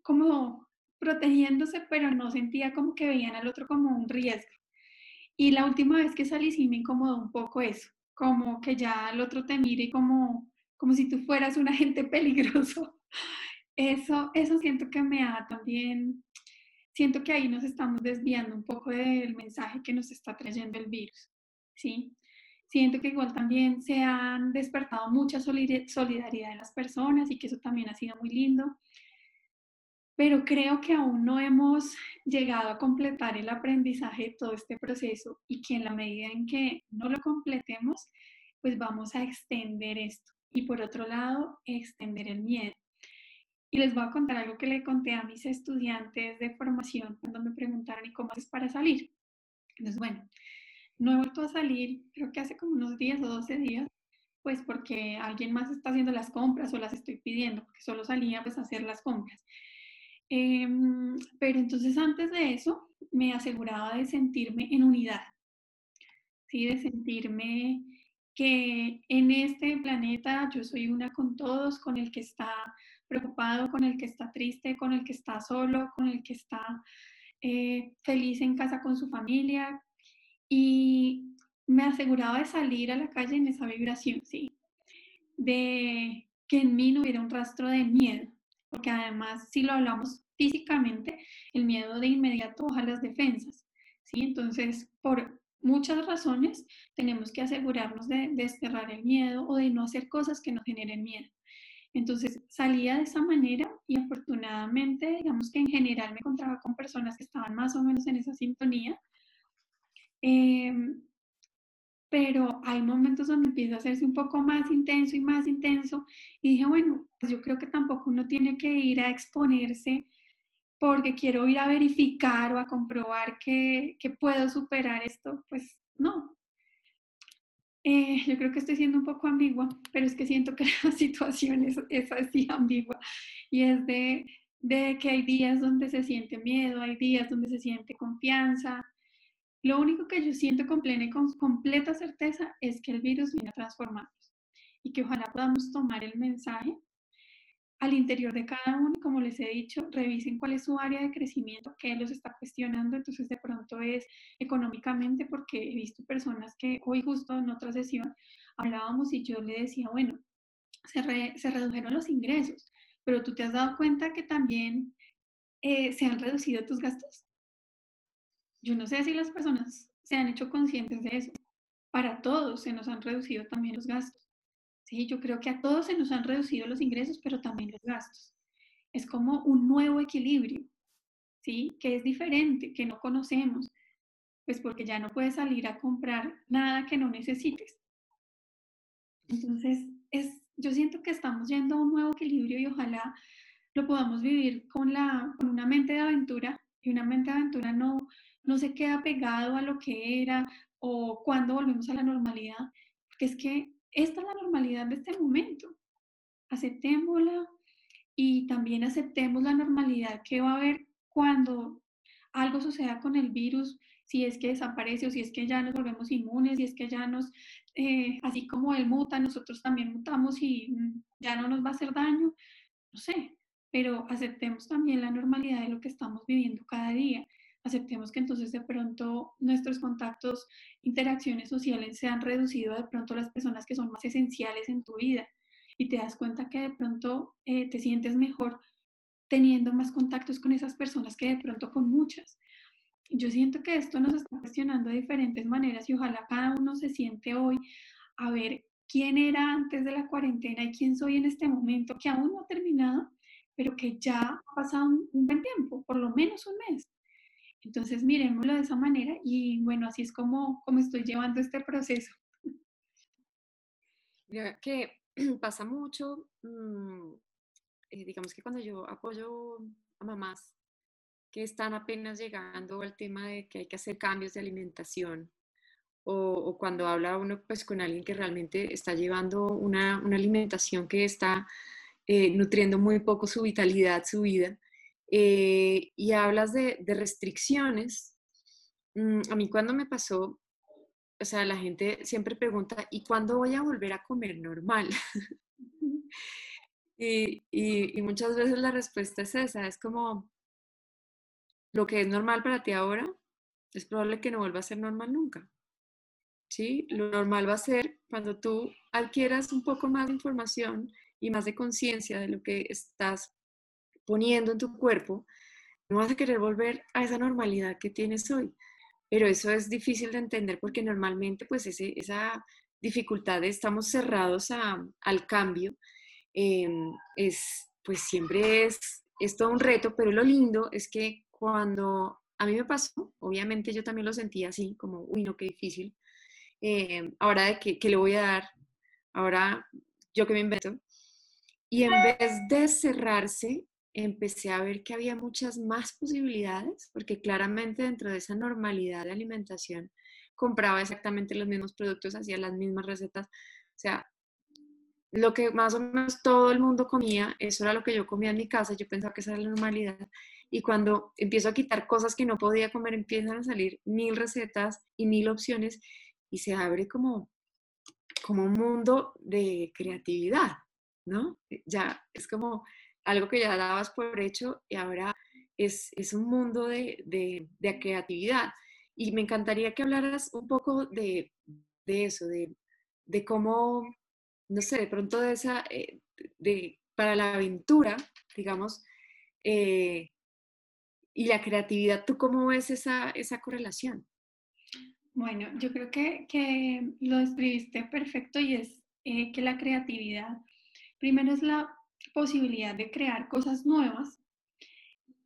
como protegiéndose, pero no sentía como que veían al otro como un riesgo. Y la última vez que salí sí me incomodó un poco eso, como que ya el otro te mire como, como si tú fueras un (laughs) agente peligroso. Eso, eso siento que me da también, siento que ahí nos estamos desviando un poco del mensaje que nos está trayendo el virus, ¿sí? Siento que igual también se han despertado mucha solidaridad en las personas y que eso también ha sido muy lindo pero creo que aún no hemos llegado a completar el aprendizaje de todo este proceso y que en la medida en que no lo completemos, pues vamos a extender esto. Y por otro lado, extender el miedo. Y les voy a contar algo que le conté a mis estudiantes de formación cuando me preguntaron, ¿y cómo haces para salir? Entonces, bueno, no he vuelto a salir, creo que hace como unos 10 o 12 días, pues porque alguien más está haciendo las compras o las estoy pidiendo, porque solo salía pues a hacer las compras. Em, pero entonces antes de eso me aseguraba de sentirme en unidad, ¿sí? de sentirme que en este planeta yo soy una con todos, con el que está preocupado, con el que está triste, con el que está solo, con el que está eh, feliz en casa con su familia. Y me aseguraba de salir a la calle en esa vibración, ¿sí? De que en mí no hubiera un rastro de miedo, porque además si lo hablamos físicamente, el miedo de inmediato baja las defensas, ¿sí? Entonces, por muchas razones tenemos que asegurarnos de desterrar el miedo o de no hacer cosas que nos generen miedo. Entonces salía de esa manera y afortunadamente, digamos que en general me encontraba con personas que estaban más o menos en esa sintonía. Em, pero hay momentos donde empieza a hacerse un poco más intenso y más intenso y dije, bueno, pues yo creo que tampoco uno tiene que ir a exponerse porque quiero ir a verificar o a comprobar que, que puedo superar esto, pues no, eh, yo creo que estoy siendo un poco ambigua, pero es que siento que (laughs) la situación es, es así ambigua y es de, de, que hay días donde se siente miedo, hay días donde se siente confianza. Lo único que yo siento con plena y con completa certeza es que el virus viene a transformarnos y que ojalá podamos tomar el mensaje al interior de cada uno, como les he dicho, revisen cuál es su área de crecimiento, qué los está cuestionando, entonces de pronto es económicamente, porque he visto personas que hoy justo en otra sesión hablábamos y yo le decía, bueno, se, redujeron los ingresos, pero tú te has dado cuenta que también eh, se han reducido tus gastos. Yo no sé si las personas se han hecho conscientes de eso. Para todos se nos han reducido también los gastos. ¿Sí? Yo creo que a todos se nos han reducido los ingresos, pero también los gastos. Es como un nuevo equilibrio, ¿sí? Que es diferente, que no conocemos, pues porque ya no puedes salir a comprar nada que no necesites. Entonces, es, yo siento que estamos yendo a un nuevo equilibrio y ojalá lo podamos vivir con, la, con una mente de aventura y una mente de aventura no, no se queda pegado a lo que era o cuando volvemos a la normalidad, porque es que esta es la normalidad de este momento. Aceptémosla y también aceptemos la normalidad que va a haber cuando algo suceda con el virus, si es que desaparece o si es que ya nos volvemos inmunes, si es que ya nos, eh, así como él muta, nosotros también mutamos y mm, ya no nos va a hacer daño, no sé, pero aceptemos también la normalidad de lo que estamos viviendo cada día aceptemos que entonces de pronto nuestros contactos, interacciones sociales se han reducido de pronto las personas que son más esenciales en tu vida y te das cuenta que de pronto eh, te sientes mejor teniendo más contactos con esas personas que de pronto con muchas. Yo siento que esto nos está cuestionando de diferentes maneras y ojalá cada uno se siente hoy a ver quién era antes de la cuarentena y quién soy en este momento, que aún no ha terminado, pero que ya ha pasado un buen tiempo, por lo menos un mes. Entonces, miremoslo de esa manera y bueno, así es como, como estoy llevando este proceso. Que (clears throat) pasa mucho, mm, eh, digamos que cuando yo apoyo a mamás que están apenas llegando al tema de que hay que hacer cambios de alimentación o, cuando habla uno pues con alguien que realmente está llevando una, alimentación que está eh, nutriendo muy poco su vitalidad, su vida, eh, y hablas de, restricciones. Mm, a mí cuando me pasó, o sea, la gente siempre pregunta, ¿y cuándo voy a volver a comer normal? (laughs) y, y, muchas veces la respuesta es esa, es como, lo que es normal para ti ahora, es probable que no vuelva a ser normal nunca. ¿Sí? Lo normal va a ser cuando tú adquieras un poco más de información y más de conciencia de lo que estás poniendo en tu cuerpo, no vas a querer volver a esa normalidad que tienes hoy. Pero eso es difícil de entender porque normalmente pues ese, esa dificultad de estamos cerrados a, al cambio em, es pues siempre es, es todo un reto, pero lo lindo es que cuando a mí me pasó, obviamente yo también lo sentía así, como, uy, no, qué difícil. Em, ahora de qué, qué le voy a dar, ahora yo que me invento. Y en vez de cerrarse, empecé a ver que había muchas más posibilidades, porque claramente dentro de esa normalidad de alimentación compraba exactamente los mismos productos, hacía las mismas recetas, o sea, lo que más o menos todo el mundo comía, eso era lo que yo comía en mi casa, yo pensaba que esa era la normalidad, y cuando empiezo a quitar cosas que no podía comer, empiezan a salir mil recetas y mil opciones, y se abre como, como un mundo de creatividad, ¿no? Ya es como algo que ya dabas por hecho y ahora es, es un mundo de, de, de, creatividad. Y me encantaría que hablaras un poco de, de eso, de, cómo, no sé, de pronto de esa, eh, para la aventura, digamos, eh, y la creatividad, ¿tú cómo ves esa, esa correlación? Bueno, yo creo que, que lo describiste perfecto y es eh, que la creatividad, primero es la posibilidad de crear cosas nuevas,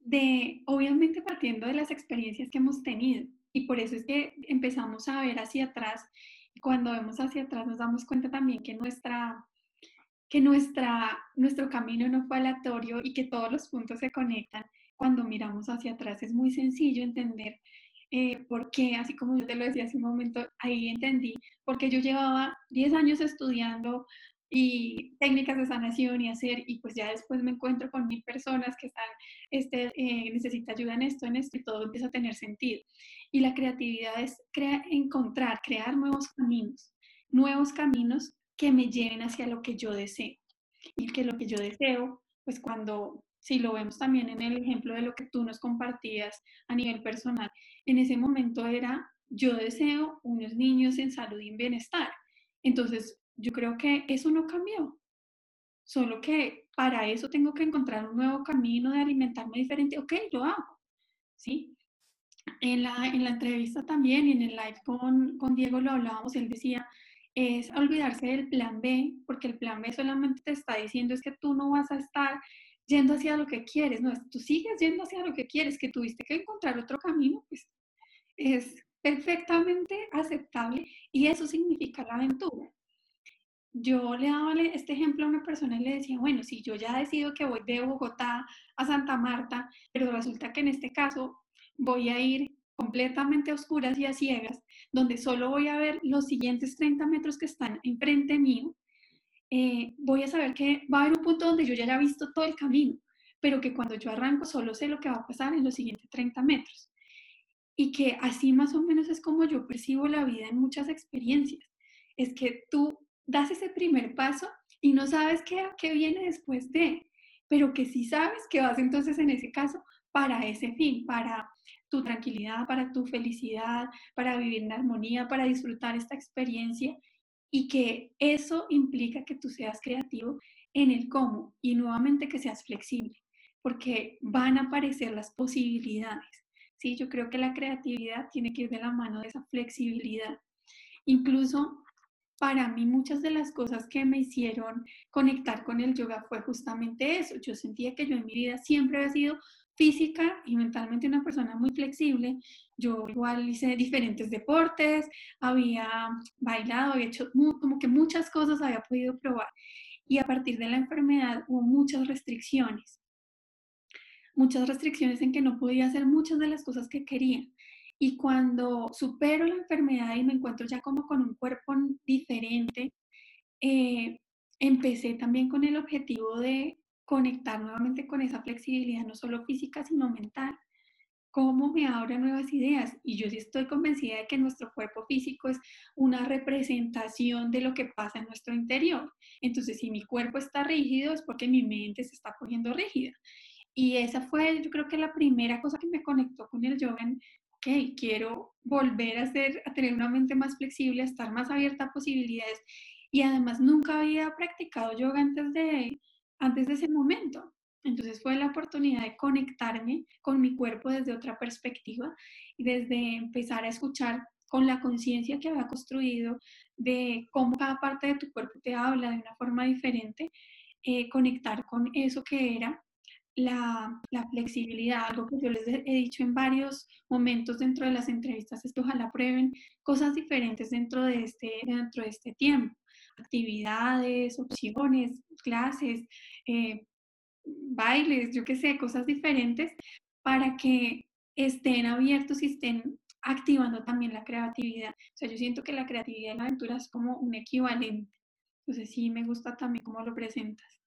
de obviamente partiendo de las experiencias que hemos tenido. Y por eso es que empezamos a ver hacia atrás. Cuando vemos hacia atrás nos damos cuenta también que nuestra que nuestra, nuestro camino no fue aleatorio y que todos los puntos se conectan. Cuando miramos hacia atrás es muy sencillo entender eh, por qué, así como yo te lo decía hace un momento, ahí entendí, porque yo llevaba 10 años estudiando y técnicas de sanación y hacer, y pues ya después me encuentro con mil personas que están, este, eh, necesita ayuda en esto, en esto, y todo empieza a tener sentido. Y la creatividad es encontrar, crear nuevos caminos, nuevos caminos que me lleven hacia lo que yo deseo. Y que lo que yo deseo, pues cuando, si lo vemos también en el ejemplo de lo que tú nos compartías a nivel personal, en ese momento era, yo deseo unos niños en salud y en bienestar. Entonces, yo creo que eso no cambió. Solo que para eso tengo que encontrar un nuevo camino de alimentarme diferente. Ok, lo hago. ¿Sí? En la, en la entrevista también y en el live con, con Diego lo hablábamos, él decía, es olvidarse del plan B, porque el plan B solamente te está diciendo es que tú no vas a estar yendo hacia lo que quieres, no, tú sigues yendo hacia lo que quieres, que tuviste que encontrar otro camino, pues es perfectamente aceptable y eso significa la aventura. Yo le daba este ejemplo a una persona y le decía, bueno, si yo ya decido que voy de Bogotá a Santa Marta, pero resulta que en este caso voy a ir completamente a oscuras y a ciegas, donde solo voy a ver los siguientes 30 metros que están enfrente mío, eh, voy a saber que va a haber un punto donde yo ya haya visto todo el camino, pero que cuando yo arranco solo sé lo que va a pasar en los siguientes 30 metros. Y que así más o menos es como yo percibo la vida en muchas experiencias. Es que tú das ese primer paso y no sabes qué, qué viene después de, pero que sí sabes que vas entonces en ese caso para ese fin, para tu tranquilidad, para tu felicidad, para vivir en armonía, para disfrutar esta experiencia y que eso implica que tú seas creativo en el cómo y nuevamente que seas flexible, porque van a aparecer las posibilidades. Sí, yo creo que la creatividad tiene que ir de la mano de esa flexibilidad. Incluso para mí muchas de las cosas que me hicieron conectar con el yoga fue justamente eso. Yo sentía que yo en mi vida siempre había sido física y mentalmente una persona muy flexible. Yo igual hice diferentes deportes, había bailado, había hecho como que muchas cosas había podido probar. Y a partir de la enfermedad hubo muchas restricciones. Muchas restricciones en que no podía hacer muchas de las cosas que quería. Y cuando supero la enfermedad y me encuentro ya como con un cuerpo diferente, eh, empecé también con el objetivo de conectar nuevamente con esa flexibilidad, no solo física, sino mental. ¿Cómo me abre nuevas ideas? Y yo sí estoy convencida de que nuestro cuerpo físico es una representación de lo que pasa en nuestro interior. Entonces, si mi cuerpo está rígido, es porque mi mente se está poniendo rígida. Y esa fue, yo creo que la primera cosa que me conectó con el yoga en, ok, quiero volver a, ser, a tener una mente más flexible, a estar más abierta a posibilidades. Y además nunca había practicado yoga antes de, antes de ese momento. Entonces fue la oportunidad de conectarme con mi cuerpo desde otra perspectiva y desde empezar a escuchar con la conciencia que había construido de cómo cada parte de tu cuerpo te habla de una forma diferente, eh, conectar con eso que era la, flexibilidad, algo que yo les he dicho en varios momentos dentro de las entrevistas, es que ojalá prueben cosas diferentes dentro de este, dentro de este tiempo actividades, opciones, clases, eh, bailes, yo qué sé, cosas diferentes para que estén abiertos y estén activando también la creatividad. O sea, yo siento que la creatividad en la aventura es como un equivalente. Entonces sí me gusta también cómo lo presentas.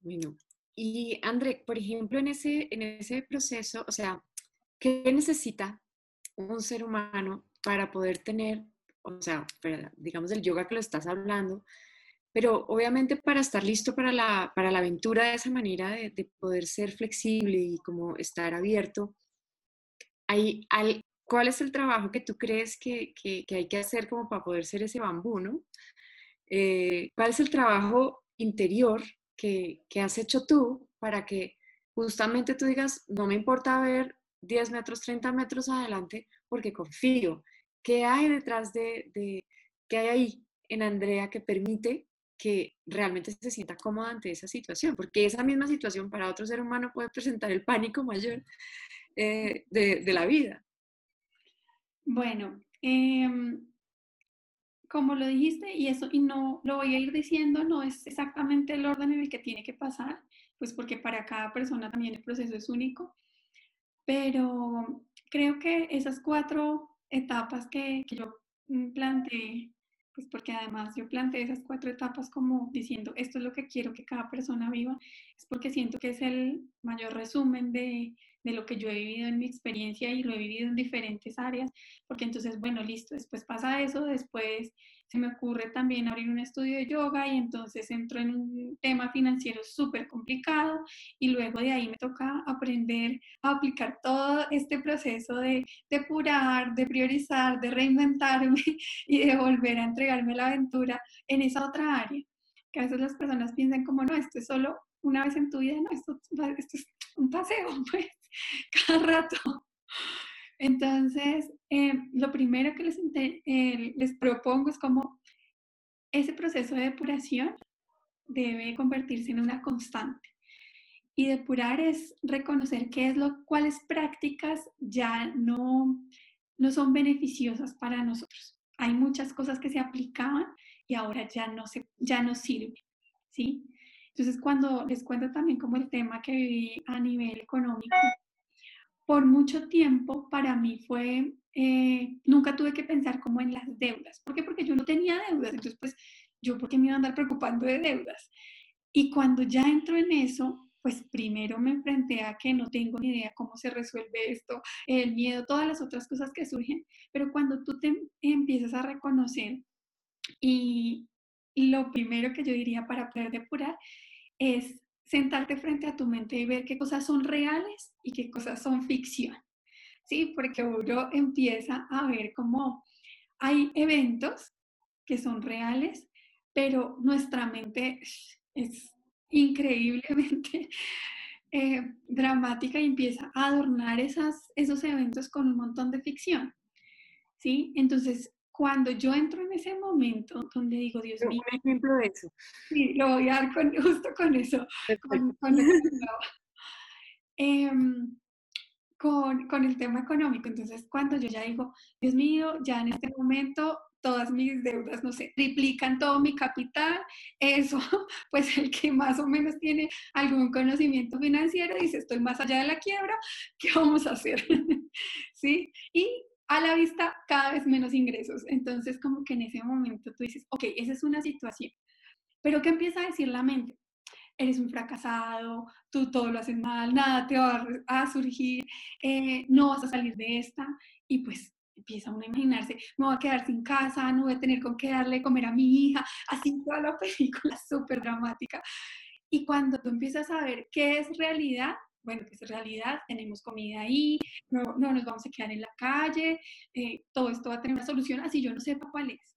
Bueno, y André, por ejemplo, en ese, en ese proceso, o sea, ¿qué necesita un ser humano para poder tener o sea, digamos del yoga que lo estás hablando, pero obviamente para estar listo para la, para la aventura de esa manera de, poder ser flexible y como estar abierto, hay, ¿cuál es el trabajo que tú crees que, que, hay que hacer como para poder ser ese bambú, no? Eh, ¿Cuál es el trabajo interior que, has hecho tú para que justamente tú digas, no me importa ver 10 metros, 30 metros adelante, porque confío. ¿Qué hay detrás de, qué hay ahí en Andrea que permite que realmente se sienta cómoda ante esa situación? Porque esa misma situación para otro ser humano puede presentar el pánico mayor eh, de, la vida. Bueno, eh, como lo dijiste, y eso, y no lo voy a ir diciendo, no es exactamente el orden en el que tiene que pasar, pues porque para cada persona también el proceso es único, pero creo que esas cuatro etapas que, que yo mm, planteé, pues porque además yo planteé esas cuatro etapas como diciendo, esto es lo que quiero que cada persona viva, es porque siento que es el mayor resumen de, de lo que yo he vivido en mi experiencia y lo he vivido en diferentes áreas, porque entonces, bueno, listo, después pasa eso, después se me ocurre también abrir un estudio de yoga y entonces entro en un tema financiero súper complicado y luego de ahí me toca aprender a aplicar todo este proceso de depurar, de priorizar, de reinventarme (laughs) y de volver a entregarme la aventura en esa otra área. Que a veces las personas piensan como, no, esto es solo una vez en tu vida, no, esto, esto es un paseo, (laughs) pues, (laughs) cada rato. Entonces, eh, lo primero que les, eh, les propongo es como ese proceso de depuración debe convertirse en una constante. Y depurar es reconocer qué es lo, cuáles prácticas ya no, no son beneficiosas para nosotros. Hay muchas cosas que se aplicaban y ahora ya no, se, ya no sirven, ¿sí? Entonces, cuando les cuento también como el tema que viví a nivel económico, por mucho tiempo para mí fue, eh, nunca tuve que pensar como en las deudas. ¿Por qué? Porque yo no tenía deudas. Entonces, pues, yo, ¿por qué me iba a andar preocupando de deudas? Y cuando ya entro en eso, pues primero me enfrenté a que no tengo ni idea cómo se resuelve esto, el miedo, todas las otras cosas que surgen, pero cuando tú te empiezas a reconocer y lo primero que yo diría para poder depurar es sentarte frente a tu mente y ver qué cosas son reales y qué cosas son ficción. ¿Sí? Porque uno empieza a ver cómo hay eventos que son reales, pero nuestra mente es increíblemente eh, dramática y empieza a adornar esas, esos eventos con un montón de ficción. ¿Sí? Entonces, cuando yo entro en ese momento donde digo, Dios mío. Un ejemplo de eso. Sí, lo voy a dar con, (laughs) justo con eso. Con, con, (laughs) em, con, con, el tema económico. Entonces, cuando yo ya digo, Dios mío, ya en este momento todas mis deudas, no sé, triplican todo mi capital, eso, (laughs) pues el que más o menos tiene algún conocimiento financiero dice, estoy más allá de la quiebra, ¿qué vamos a hacer? ¿Sí? Y a la vista cada vez menos ingresos. Entonces, como que en ese momento tú dices, ok, esa es una situación. Pero ¿qué empieza a decir la mente? Eres un fracasado, tú todo lo haces mal, nada te va a surgir, eh, no vas a salir de esta. Y pues empieza uno a imaginarse, me voy a quedar sin casa, no voy a tener con qué darle comer a mi hija, así toda la (laughs) película súper dramática. Y cuando tú empiezas a ver qué es realidad, bueno, pues en realidad tenemos comida ahí, no, no nos vamos a quedar en la calle, eh, todo esto va a tener una solución, así yo no sepa cuál es.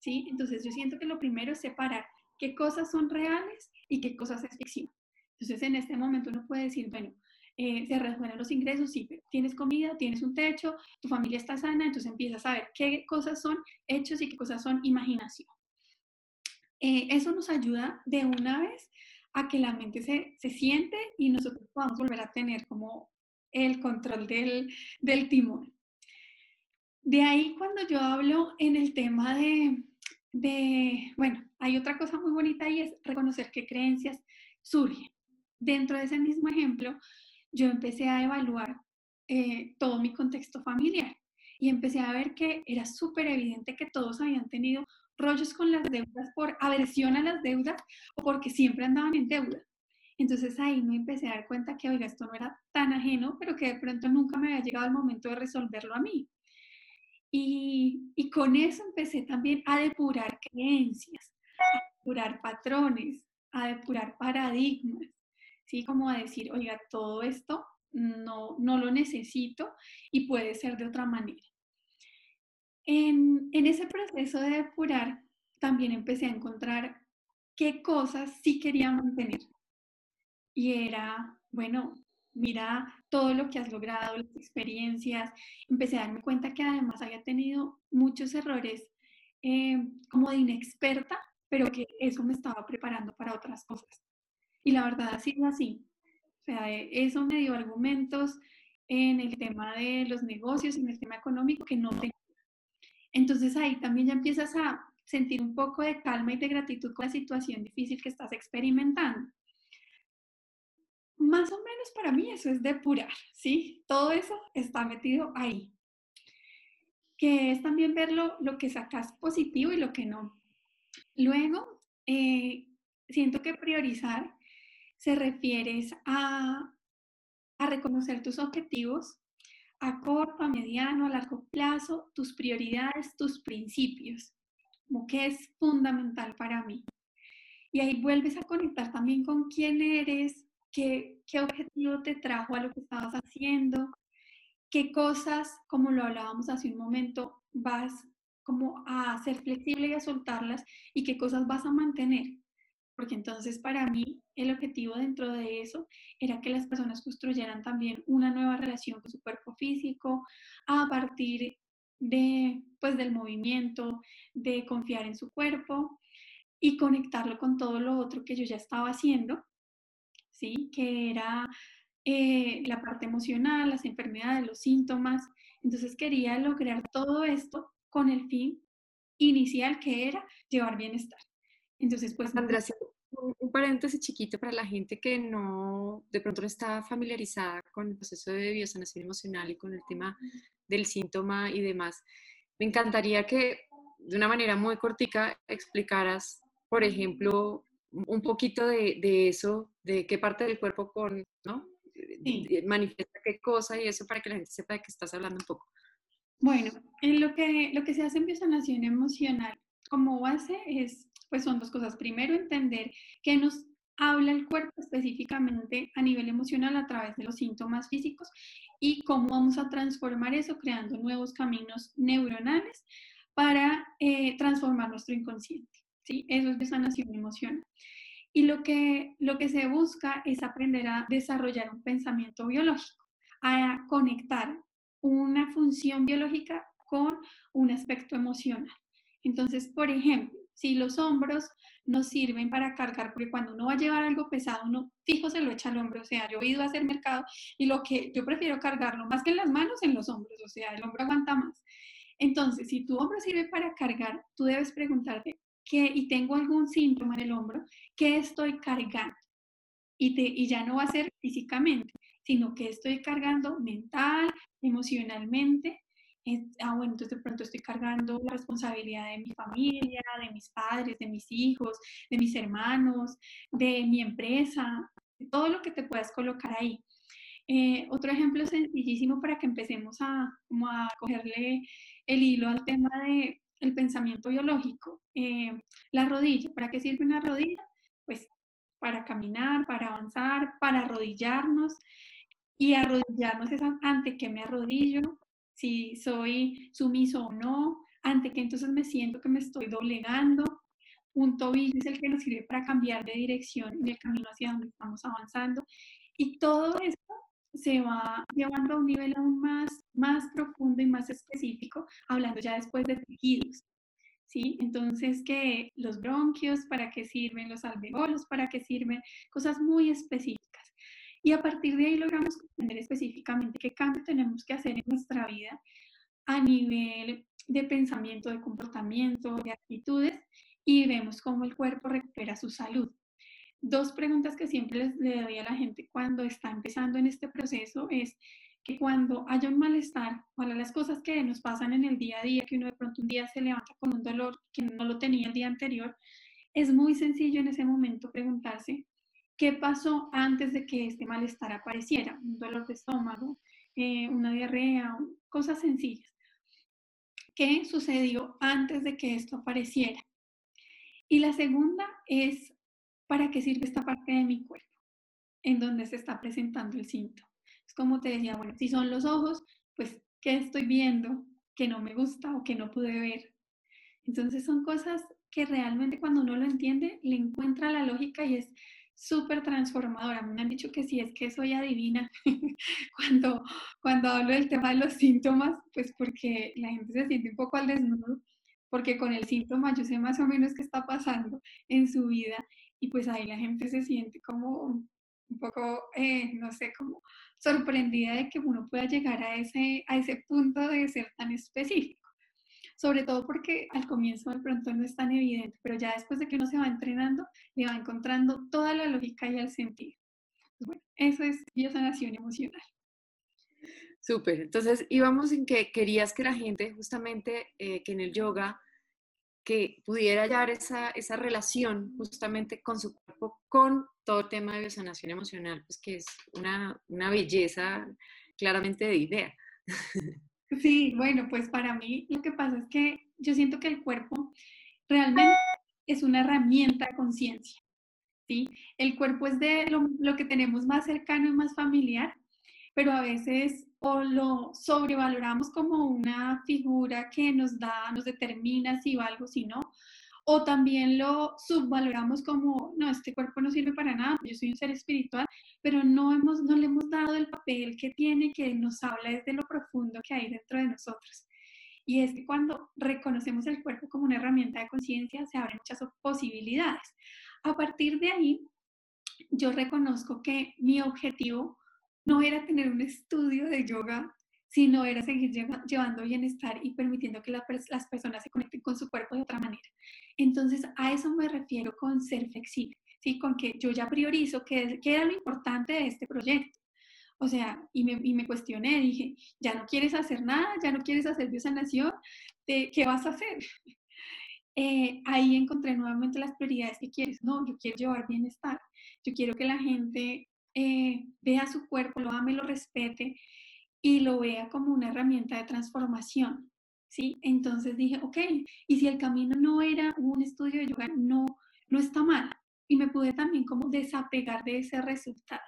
¿sí? Entonces yo siento que lo primero es separar qué cosas son reales y qué cosas es ficción. Entonces en este momento uno puede decir, bueno, eh, se resuelven los ingresos, sí, pero tienes comida, tienes un techo, tu familia está sana, entonces empiezas a ver qué cosas son hechos y qué cosas son imaginación. Eh, eso nos ayuda de una vez a que la mente se, se siente y nosotros podamos volver a tener como el control del, del timón. De ahí cuando yo hablo en el tema de, de, bueno, hay otra cosa muy bonita y es reconocer qué creencias surgen. Dentro de ese mismo ejemplo, yo empecé a evaluar eh, todo mi contexto familiar y empecé a ver que era súper evidente que todos habían tenido rollos con las deudas por aversión a las deudas o porque siempre andaban en deuda. Entonces ahí me empecé a dar cuenta que, oiga, esto no era tan ajeno, pero que de pronto nunca me había llegado el momento de resolverlo a mí. Y, y con eso empecé también a depurar creencias, a depurar patrones, a depurar paradigmas, ¿sí? Como a decir, oiga, todo esto no, no lo necesito y puede ser de otra manera. En, ese proceso de depurar, también empecé a encontrar qué cosas sí quería mantener. Y era, bueno, mira todo lo que has logrado, las experiencias. Empecé a darme cuenta que además había tenido muchos errores eh, como de inexperta, pero que eso me estaba preparando para otras cosas. Y la verdad ha sido así. O sea, eso me dio argumentos en el tema de los negocios, en el tema económico que no tenía. Entonces ahí también ya empiezas a sentir un poco de calma y de gratitud con la situación difícil que estás experimentando. Más o menos para mí eso es depurar, ¿sí? Todo eso está metido ahí. Que es también ver lo, que sacas positivo y lo que no. Luego, eh, siento que priorizar se refiere a, a reconocer tus objetivos a corto, a mediano, a largo plazo, tus prioridades, tus principios como que es fundamental para mí. Y ahí vuelves a conectar también con quién eres, qué, qué objetivo te trajo a lo que estabas haciendo, qué cosas, como lo hablábamos hace un momento, vas como a ser flexible y a soltarlas y qué cosas vas a mantener. Porque entonces para mí el objetivo dentro de eso era que las personas construyeran también una nueva relación con su cuerpo físico a partir de, pues, del movimiento, de confiar en su cuerpo y conectarlo con todo lo otro que yo ya estaba haciendo, ¿sí? Que era eh, la parte emocional, las enfermedades, los síntomas. Entonces quería lograr todo esto con el fin inicial que era llevar bienestar. Entonces, pues... Andrea, un paréntesis chiquito para la gente que no, de pronto no está familiarizada con el proceso de biosanación emocional y con el tema del síntoma y demás. Me encantaría que de una manera muy cortica explicaras, por ejemplo, un poquito de, de eso, de qué parte del cuerpo con, ¿no? manifiesta qué cosa y eso para que la gente sepa de qué estás hablando un poco. Bueno, en lo que, lo que se hace en biosanación emocional como base es, pues son dos cosas. Primero, entender qué nos habla el cuerpo específicamente a nivel emocional a través de los síntomas físicos y cómo vamos a transformar eso creando nuevos caminos neuronales para eh, transformar nuestro inconsciente. ¿sí? Eso es sanación emocional. Y lo que, lo que se busca es aprender a desarrollar un pensamiento biológico, a conectar una función biológica con un aspecto emocional. Entonces, por ejemplo, si los hombros nos sirven para cargar, porque cuando uno va a llevar algo pesado, uno fijo se lo echa al hombro. O sea, yo he ido a hacer mercado y lo que yo prefiero cargarlo más que en las manos, en los hombros. O sea, el hombro aguanta más. Entonces, si tu hombro sirve para cargar, tú debes preguntarte, ¿qué, y tengo algún síntoma en el hombro, ¿qué estoy cargando? Y, te, y ya no va a ser físicamente, sino que estoy cargando mental, emocionalmente, ah, bueno, entonces de pronto estoy cargando la responsabilidad de mi familia, de mis padres, de mis hijos, de mis hermanos, de mi empresa, de todo lo que te puedas colocar ahí. Eh, otro ejemplo sencillísimo para que empecemos a, cogerle el hilo al tema del el pensamiento biológico. Eh, la rodilla, ¿para qué sirve una rodilla? Pues para caminar, para avanzar, para arrodillarnos. Y arrodillarnos es ante que me arrodillo, si soy sumiso o no, ante que entonces me siento que me estoy doblegando. Un tobillo es el que nos sirve para cambiar de dirección en el camino hacia donde estamos avanzando. Y todo esto se va llevando a un nivel aún más, más profundo y más específico, hablando ya después de tejidos. ¿Sí? Entonces, que los bronquios, ¿para qué sirven? Los alveolos, ¿para qué sirven? Cosas muy específicas. Y a partir de ahí logramos comprender específicamente qué cambio tenemos que hacer en nuestra vida a nivel de pensamiento, de comportamiento, de actitudes y vemos cómo el cuerpo recupera su salud. Dos preguntas que siempre les le doy a la gente cuando está empezando en este proceso es que cuando haya un malestar, o las cosas que nos pasan en el día a día, que uno de pronto un día se levanta con un dolor que no lo tenía el día anterior, es muy sencillo en ese momento preguntarse ¿Qué pasó antes de que este malestar apareciera? Un dolor de estómago, eh, una diarrea, cosas sencillas. ¿Qué sucedió antes de que esto apareciera? Y la segunda es, ¿para qué sirve esta parte de mi cuerpo en donde se está presentando el síntoma? Es como te decía, bueno, si son los ojos, pues, ¿qué estoy viendo que no me gusta o que no pude ver? Entonces son cosas que realmente cuando uno lo entiende, le encuentra la lógica y es súper transformadora. Me han dicho que si es que soy adivina (laughs) cuando, cuando hablo del tema de los síntomas, pues porque la gente se siente un poco al desnudo, porque con el síntoma yo sé más o menos qué está pasando en su vida y pues ahí la gente se siente como un poco, eh, no sé, como sorprendida de que uno pueda llegar a ese, a ese punto de ser tan específico sobre todo porque al comienzo de pronto no es tan evidente, pero ya después de que uno se va entrenando, le va encontrando toda la lógica y el sentido. Pues bueno, eso es biosanación emocional. Súper, entonces íbamos en que querías que la gente justamente eh, que en el yoga que pudiera hallar esa, esa relación justamente con su cuerpo, con todo el tema de biosanación emocional, pues que es una, una belleza claramente de idea. (laughs) Sí, bueno, pues para mí lo que pasa es que yo siento que el cuerpo realmente es una herramienta de conciencia. ¿sí? El cuerpo es de lo, que tenemos más cercano y más familiar, pero a veces o lo sobrevaloramos como una figura que nos da, nos determina si va algo, si no, o también lo subvaloramos como, no, este cuerpo no sirve para nada, yo soy un ser espiritual, pero no, hemos, no le hemos dado el papel que tiene, que nos habla desde lo profundo que hay dentro de nosotros. Y es que cuando reconocemos el cuerpo como una herramienta de conciencia, se abren muchas posibilidades. A partir de ahí, yo reconozco que mi objetivo no era tener un estudio de yoga sino era seguir llevando bienestar y permitiendo que las personas se conecten con su cuerpo de otra manera. Entonces, a eso me refiero con ser flexible, ¿sí? Con que yo ya priorizo qué, qué era lo importante de este proyecto. O sea, y me, y me, cuestioné, dije, ya no quieres hacer nada, ya no quieres hacer biosanación, ¿qué vas a hacer? (laughs) Eh, ahí encontré nuevamente las prioridades que quieres. No, yo quiero llevar bienestar, yo quiero que la gente eh, vea su cuerpo, lo ame, lo respete y lo vea como una herramienta de transformación, ¿sí? Entonces dije, ok, y si el camino no era un estudio de yoga, no, no está mal. Y me pude también como desapegar de ese resultado.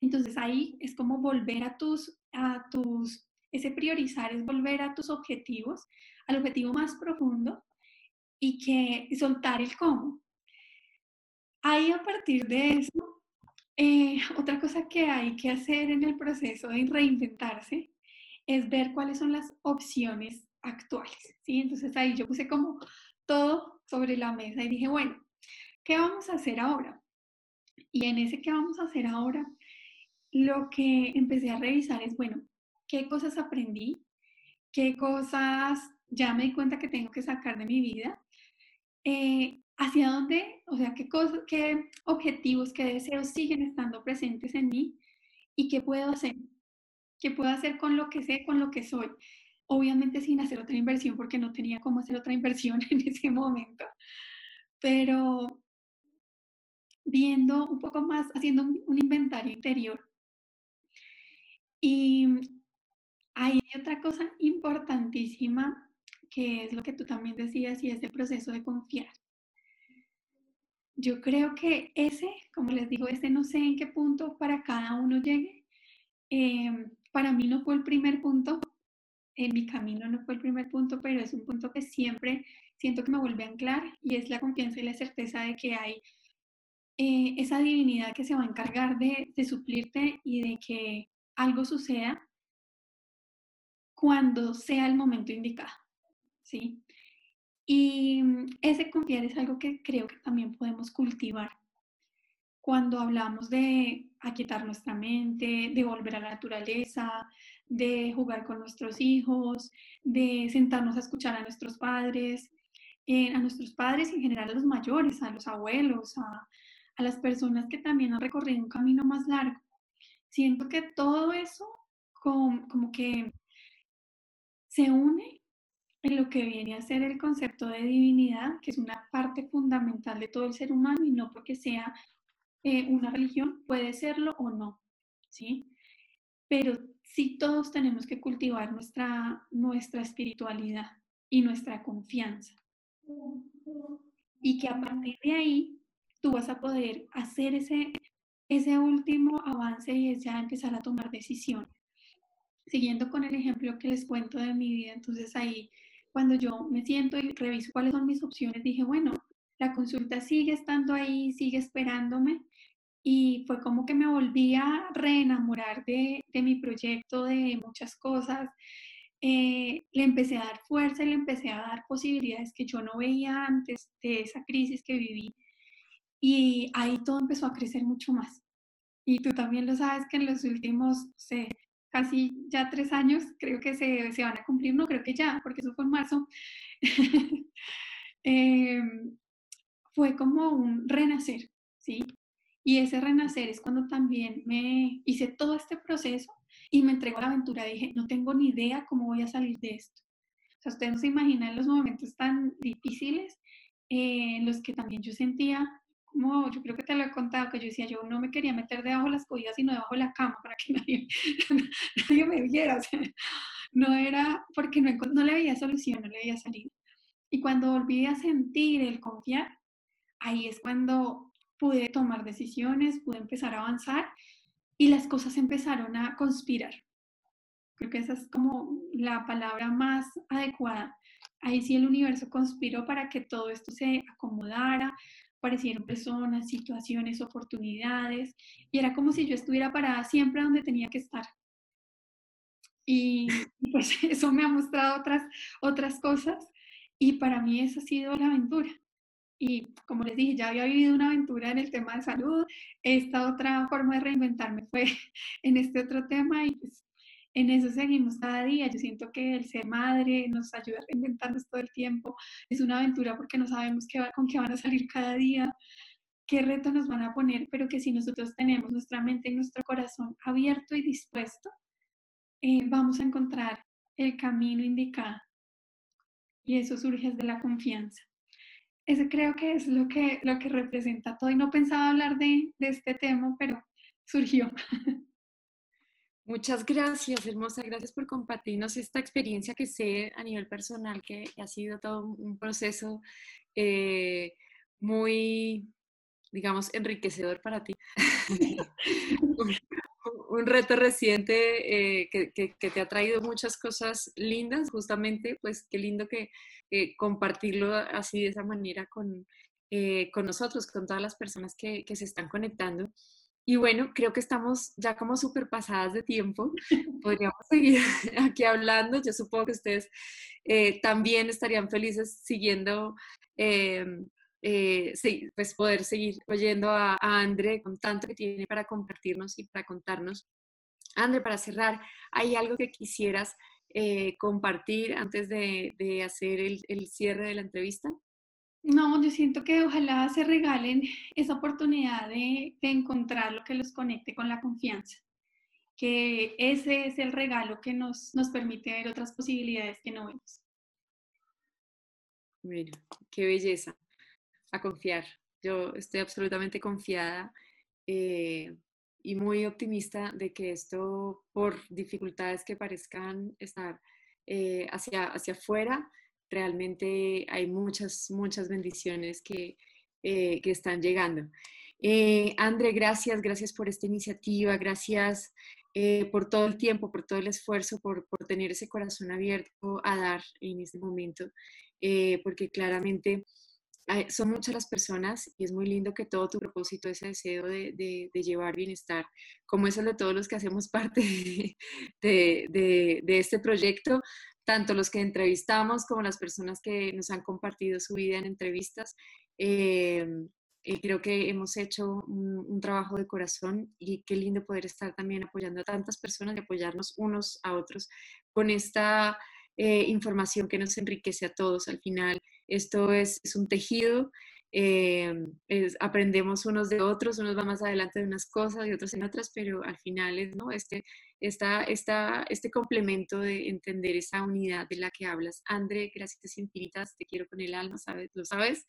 Entonces ahí es como volver a tus, a tus, ese priorizar es volver a tus objetivos, al objetivo más profundo y que soltar el cómo. Ahí a partir de eso eh, otra cosa que hay que hacer en el proceso de reinventarse es ver cuáles son las opciones actuales, ¿sí? Entonces ahí yo puse como todo sobre la mesa y dije, bueno, ¿qué vamos a hacer ahora? Y en ese qué vamos a hacer ahora, lo que empecé a revisar es, bueno, ¿qué cosas aprendí? ¿Qué cosas ya me di cuenta que tengo que sacar de mi vida? Eh, hacia dónde, o sea, qué, objetivos, qué deseos siguen estando presentes en mí y qué puedo hacer, qué puedo hacer con lo que sé, con lo que soy. Obviamente sin hacer otra inversión porque no tenía cómo hacer otra inversión (laughs) en ese momento, pero viendo un poco más, haciendo un, inventario interior. Y hay otra cosa importantísima que es lo que tú también decías y es el proceso de confiar yo creo que ese, como les digo, ese no sé en qué punto para cada uno llegue. Em, para mí no fue el primer punto, en mi camino no fue el primer punto, pero es un punto que siempre siento que me vuelve a anclar y es la confianza y la certeza de que hay eh, esa divinidad que se va a encargar de, de suplirte y de que algo suceda cuando sea el momento indicado, ¿sí? Y mm, ese confiar es algo que creo que también podemos cultivar cuando hablamos de aquietar nuestra mente, de volver a la naturaleza, de jugar con nuestros hijos, de sentarnos a escuchar a nuestros padres, eh, a nuestros padres en general a los mayores, a los abuelos, a, a las personas que también han recorrido un camino más largo. Siento que todo eso como, como que se une en lo que viene a ser el concepto de divinidad, que es una parte fundamental de todo el ser humano y no porque sea eh, una religión, puede serlo o no, ¿sí? Pero sí todos tenemos que cultivar nuestra, nuestra espiritualidad y nuestra confianza. Y que a partir de ahí tú vas a poder hacer ese, ese último avance y ya empezar a tomar decisiones. Siguiendo con el ejemplo que les cuento de mi vida, entonces ahí cuando yo me siento y reviso cuáles son mis opciones, dije, bueno, la consulta sigue estando ahí, sigue esperándome. Y fue como que me volví a reenamorar de, de mi proyecto, de muchas cosas. Eh, le empecé a dar fuerza y le empecé a dar posibilidades que yo no veía antes de esa crisis que viví. Y ahí todo empezó a crecer mucho más. Y tú también lo sabes que en los últimos, sé, casi ya tres años, creo que se, se, van a cumplir, no creo que ya, porque eso fue en marzo, (laughs) eh, fue como un renacer, ¿sí? Y ese renacer es cuando también me hice todo este proceso y me entregó la aventura. Dije, no tengo ni idea cómo voy a salir de esto. O sea, ustedes se imaginan los momentos tan difíciles eh, en los que también yo sentía como, yo creo que te lo he contado, que yo decía, yo no me quería meter debajo de las cobijas, sino debajo de la cama para que (laughs) nadie, nadie me viera. O sea, no era porque no, no le veía solución, no le veía salida. Y cuando volví a sentir el confiar, ahí es cuando pude tomar decisiones, pude empezar a avanzar y las cosas empezaron a conspirar. Creo que esa es como la palabra más adecuada. Ahí sí el universo conspiró para que todo esto se acomodara, aparecieron personas, situaciones, oportunidades, y era como si yo estuviera parada siempre donde tenía que estar. Y, pues (laughs) eso me ha mostrado otras, otras cosas, y para mí esa ha sido la aventura. Y como les dije, ya había vivido una aventura en el tema de salud, esta otra forma de reinventarme fue (laughs) en este otro tema y pues en eso seguimos cada día. Yo siento que el ser madre nos ayuda a reinventarnos todo el tiempo. Es una aventura porque no sabemos qué va, con qué van a salir cada día, qué reto nos van a poner, pero que si nosotros tenemos nuestra mente y nuestro corazón abierto y dispuesto, eh, vamos a encontrar el camino indicado. Y eso surge de la confianza. Ese creo que es lo que, lo que representa todo. Y no pensaba hablar de, de este tema, pero surgió. (laughs) Muchas gracias, hermosa. Gracias por compartirnos esta experiencia que sé a nivel personal, que ha sido todo un proceso eh, muy, digamos, enriquecedor para ti. (laughs) (laughs) un reto reciente eh, que, que, te ha traído muchas cosas lindas, justamente, pues qué lindo que compartirlo así de esa manera con, eh, con nosotros, con todas las personas que, que, se están conectando. Y bueno, creo que estamos ya como súper pasadas de tiempo. Podríamos (laughs) seguir aquí hablando. Yo supongo que ustedes eh, también estarían felices siguiendo eh, sí, pues poder seguir oyendo a, a André con tanto que tiene para compartirnos y para contarnos. André, para cerrar, ¿hay algo que quisieras eh, compartir antes de, hacer el, cierre de la entrevista? No, yo siento que ojalá se regalen esa oportunidad de, encontrar lo que los conecte con la confianza, que ese es el regalo que nos, nos permite ver otras posibilidades que no vemos. Mira, qué belleza a confiar. Yo estoy absolutamente confiada eh, y muy optimista de que esto, por dificultades que parezcan estar eh, hacia, hacia afuera, realmente hay muchas, muchas bendiciones que, eh, que están llegando. André, gracias, gracias por esta iniciativa, gracias por todo el tiempo, por todo el esfuerzo, por, por, tener ese corazón abierto a dar en este momento, porque claramente son muchas las personas y es muy lindo que todo tu propósito, ese deseo de, de, llevar bienestar, como es el de todos los que hacemos (laughs) parte de, de, este proyecto, tanto los que entrevistamos como las personas que nos han compartido su vida en entrevistas. Eh, creo que hemos hecho un, un, trabajo de corazón y qué lindo poder estar también apoyando a tantas personas y apoyarnos unos a otros con esta eh, información que nos enriquece a todos al final esto es, un tejido, eh, aprendemos unos de otros, unos van más adelante de unas cosas y otros en otras, pero al final es ¿no? este, esta, esta, este complemento de entender esa unidad de la que hablas. André, gracias infinitas, te quiero con el alma, ¿sabes? lo sabes.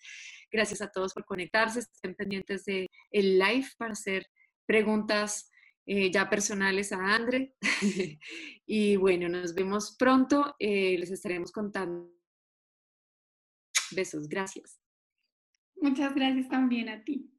Gracias a todos por conectarse, estén pendientes del el live para hacer preguntas. Eh, ya personales a André. (laughs) y bueno, nos vemos pronto. Eh, les estaremos contando Besos, gracias. Muchas gracias también a ti.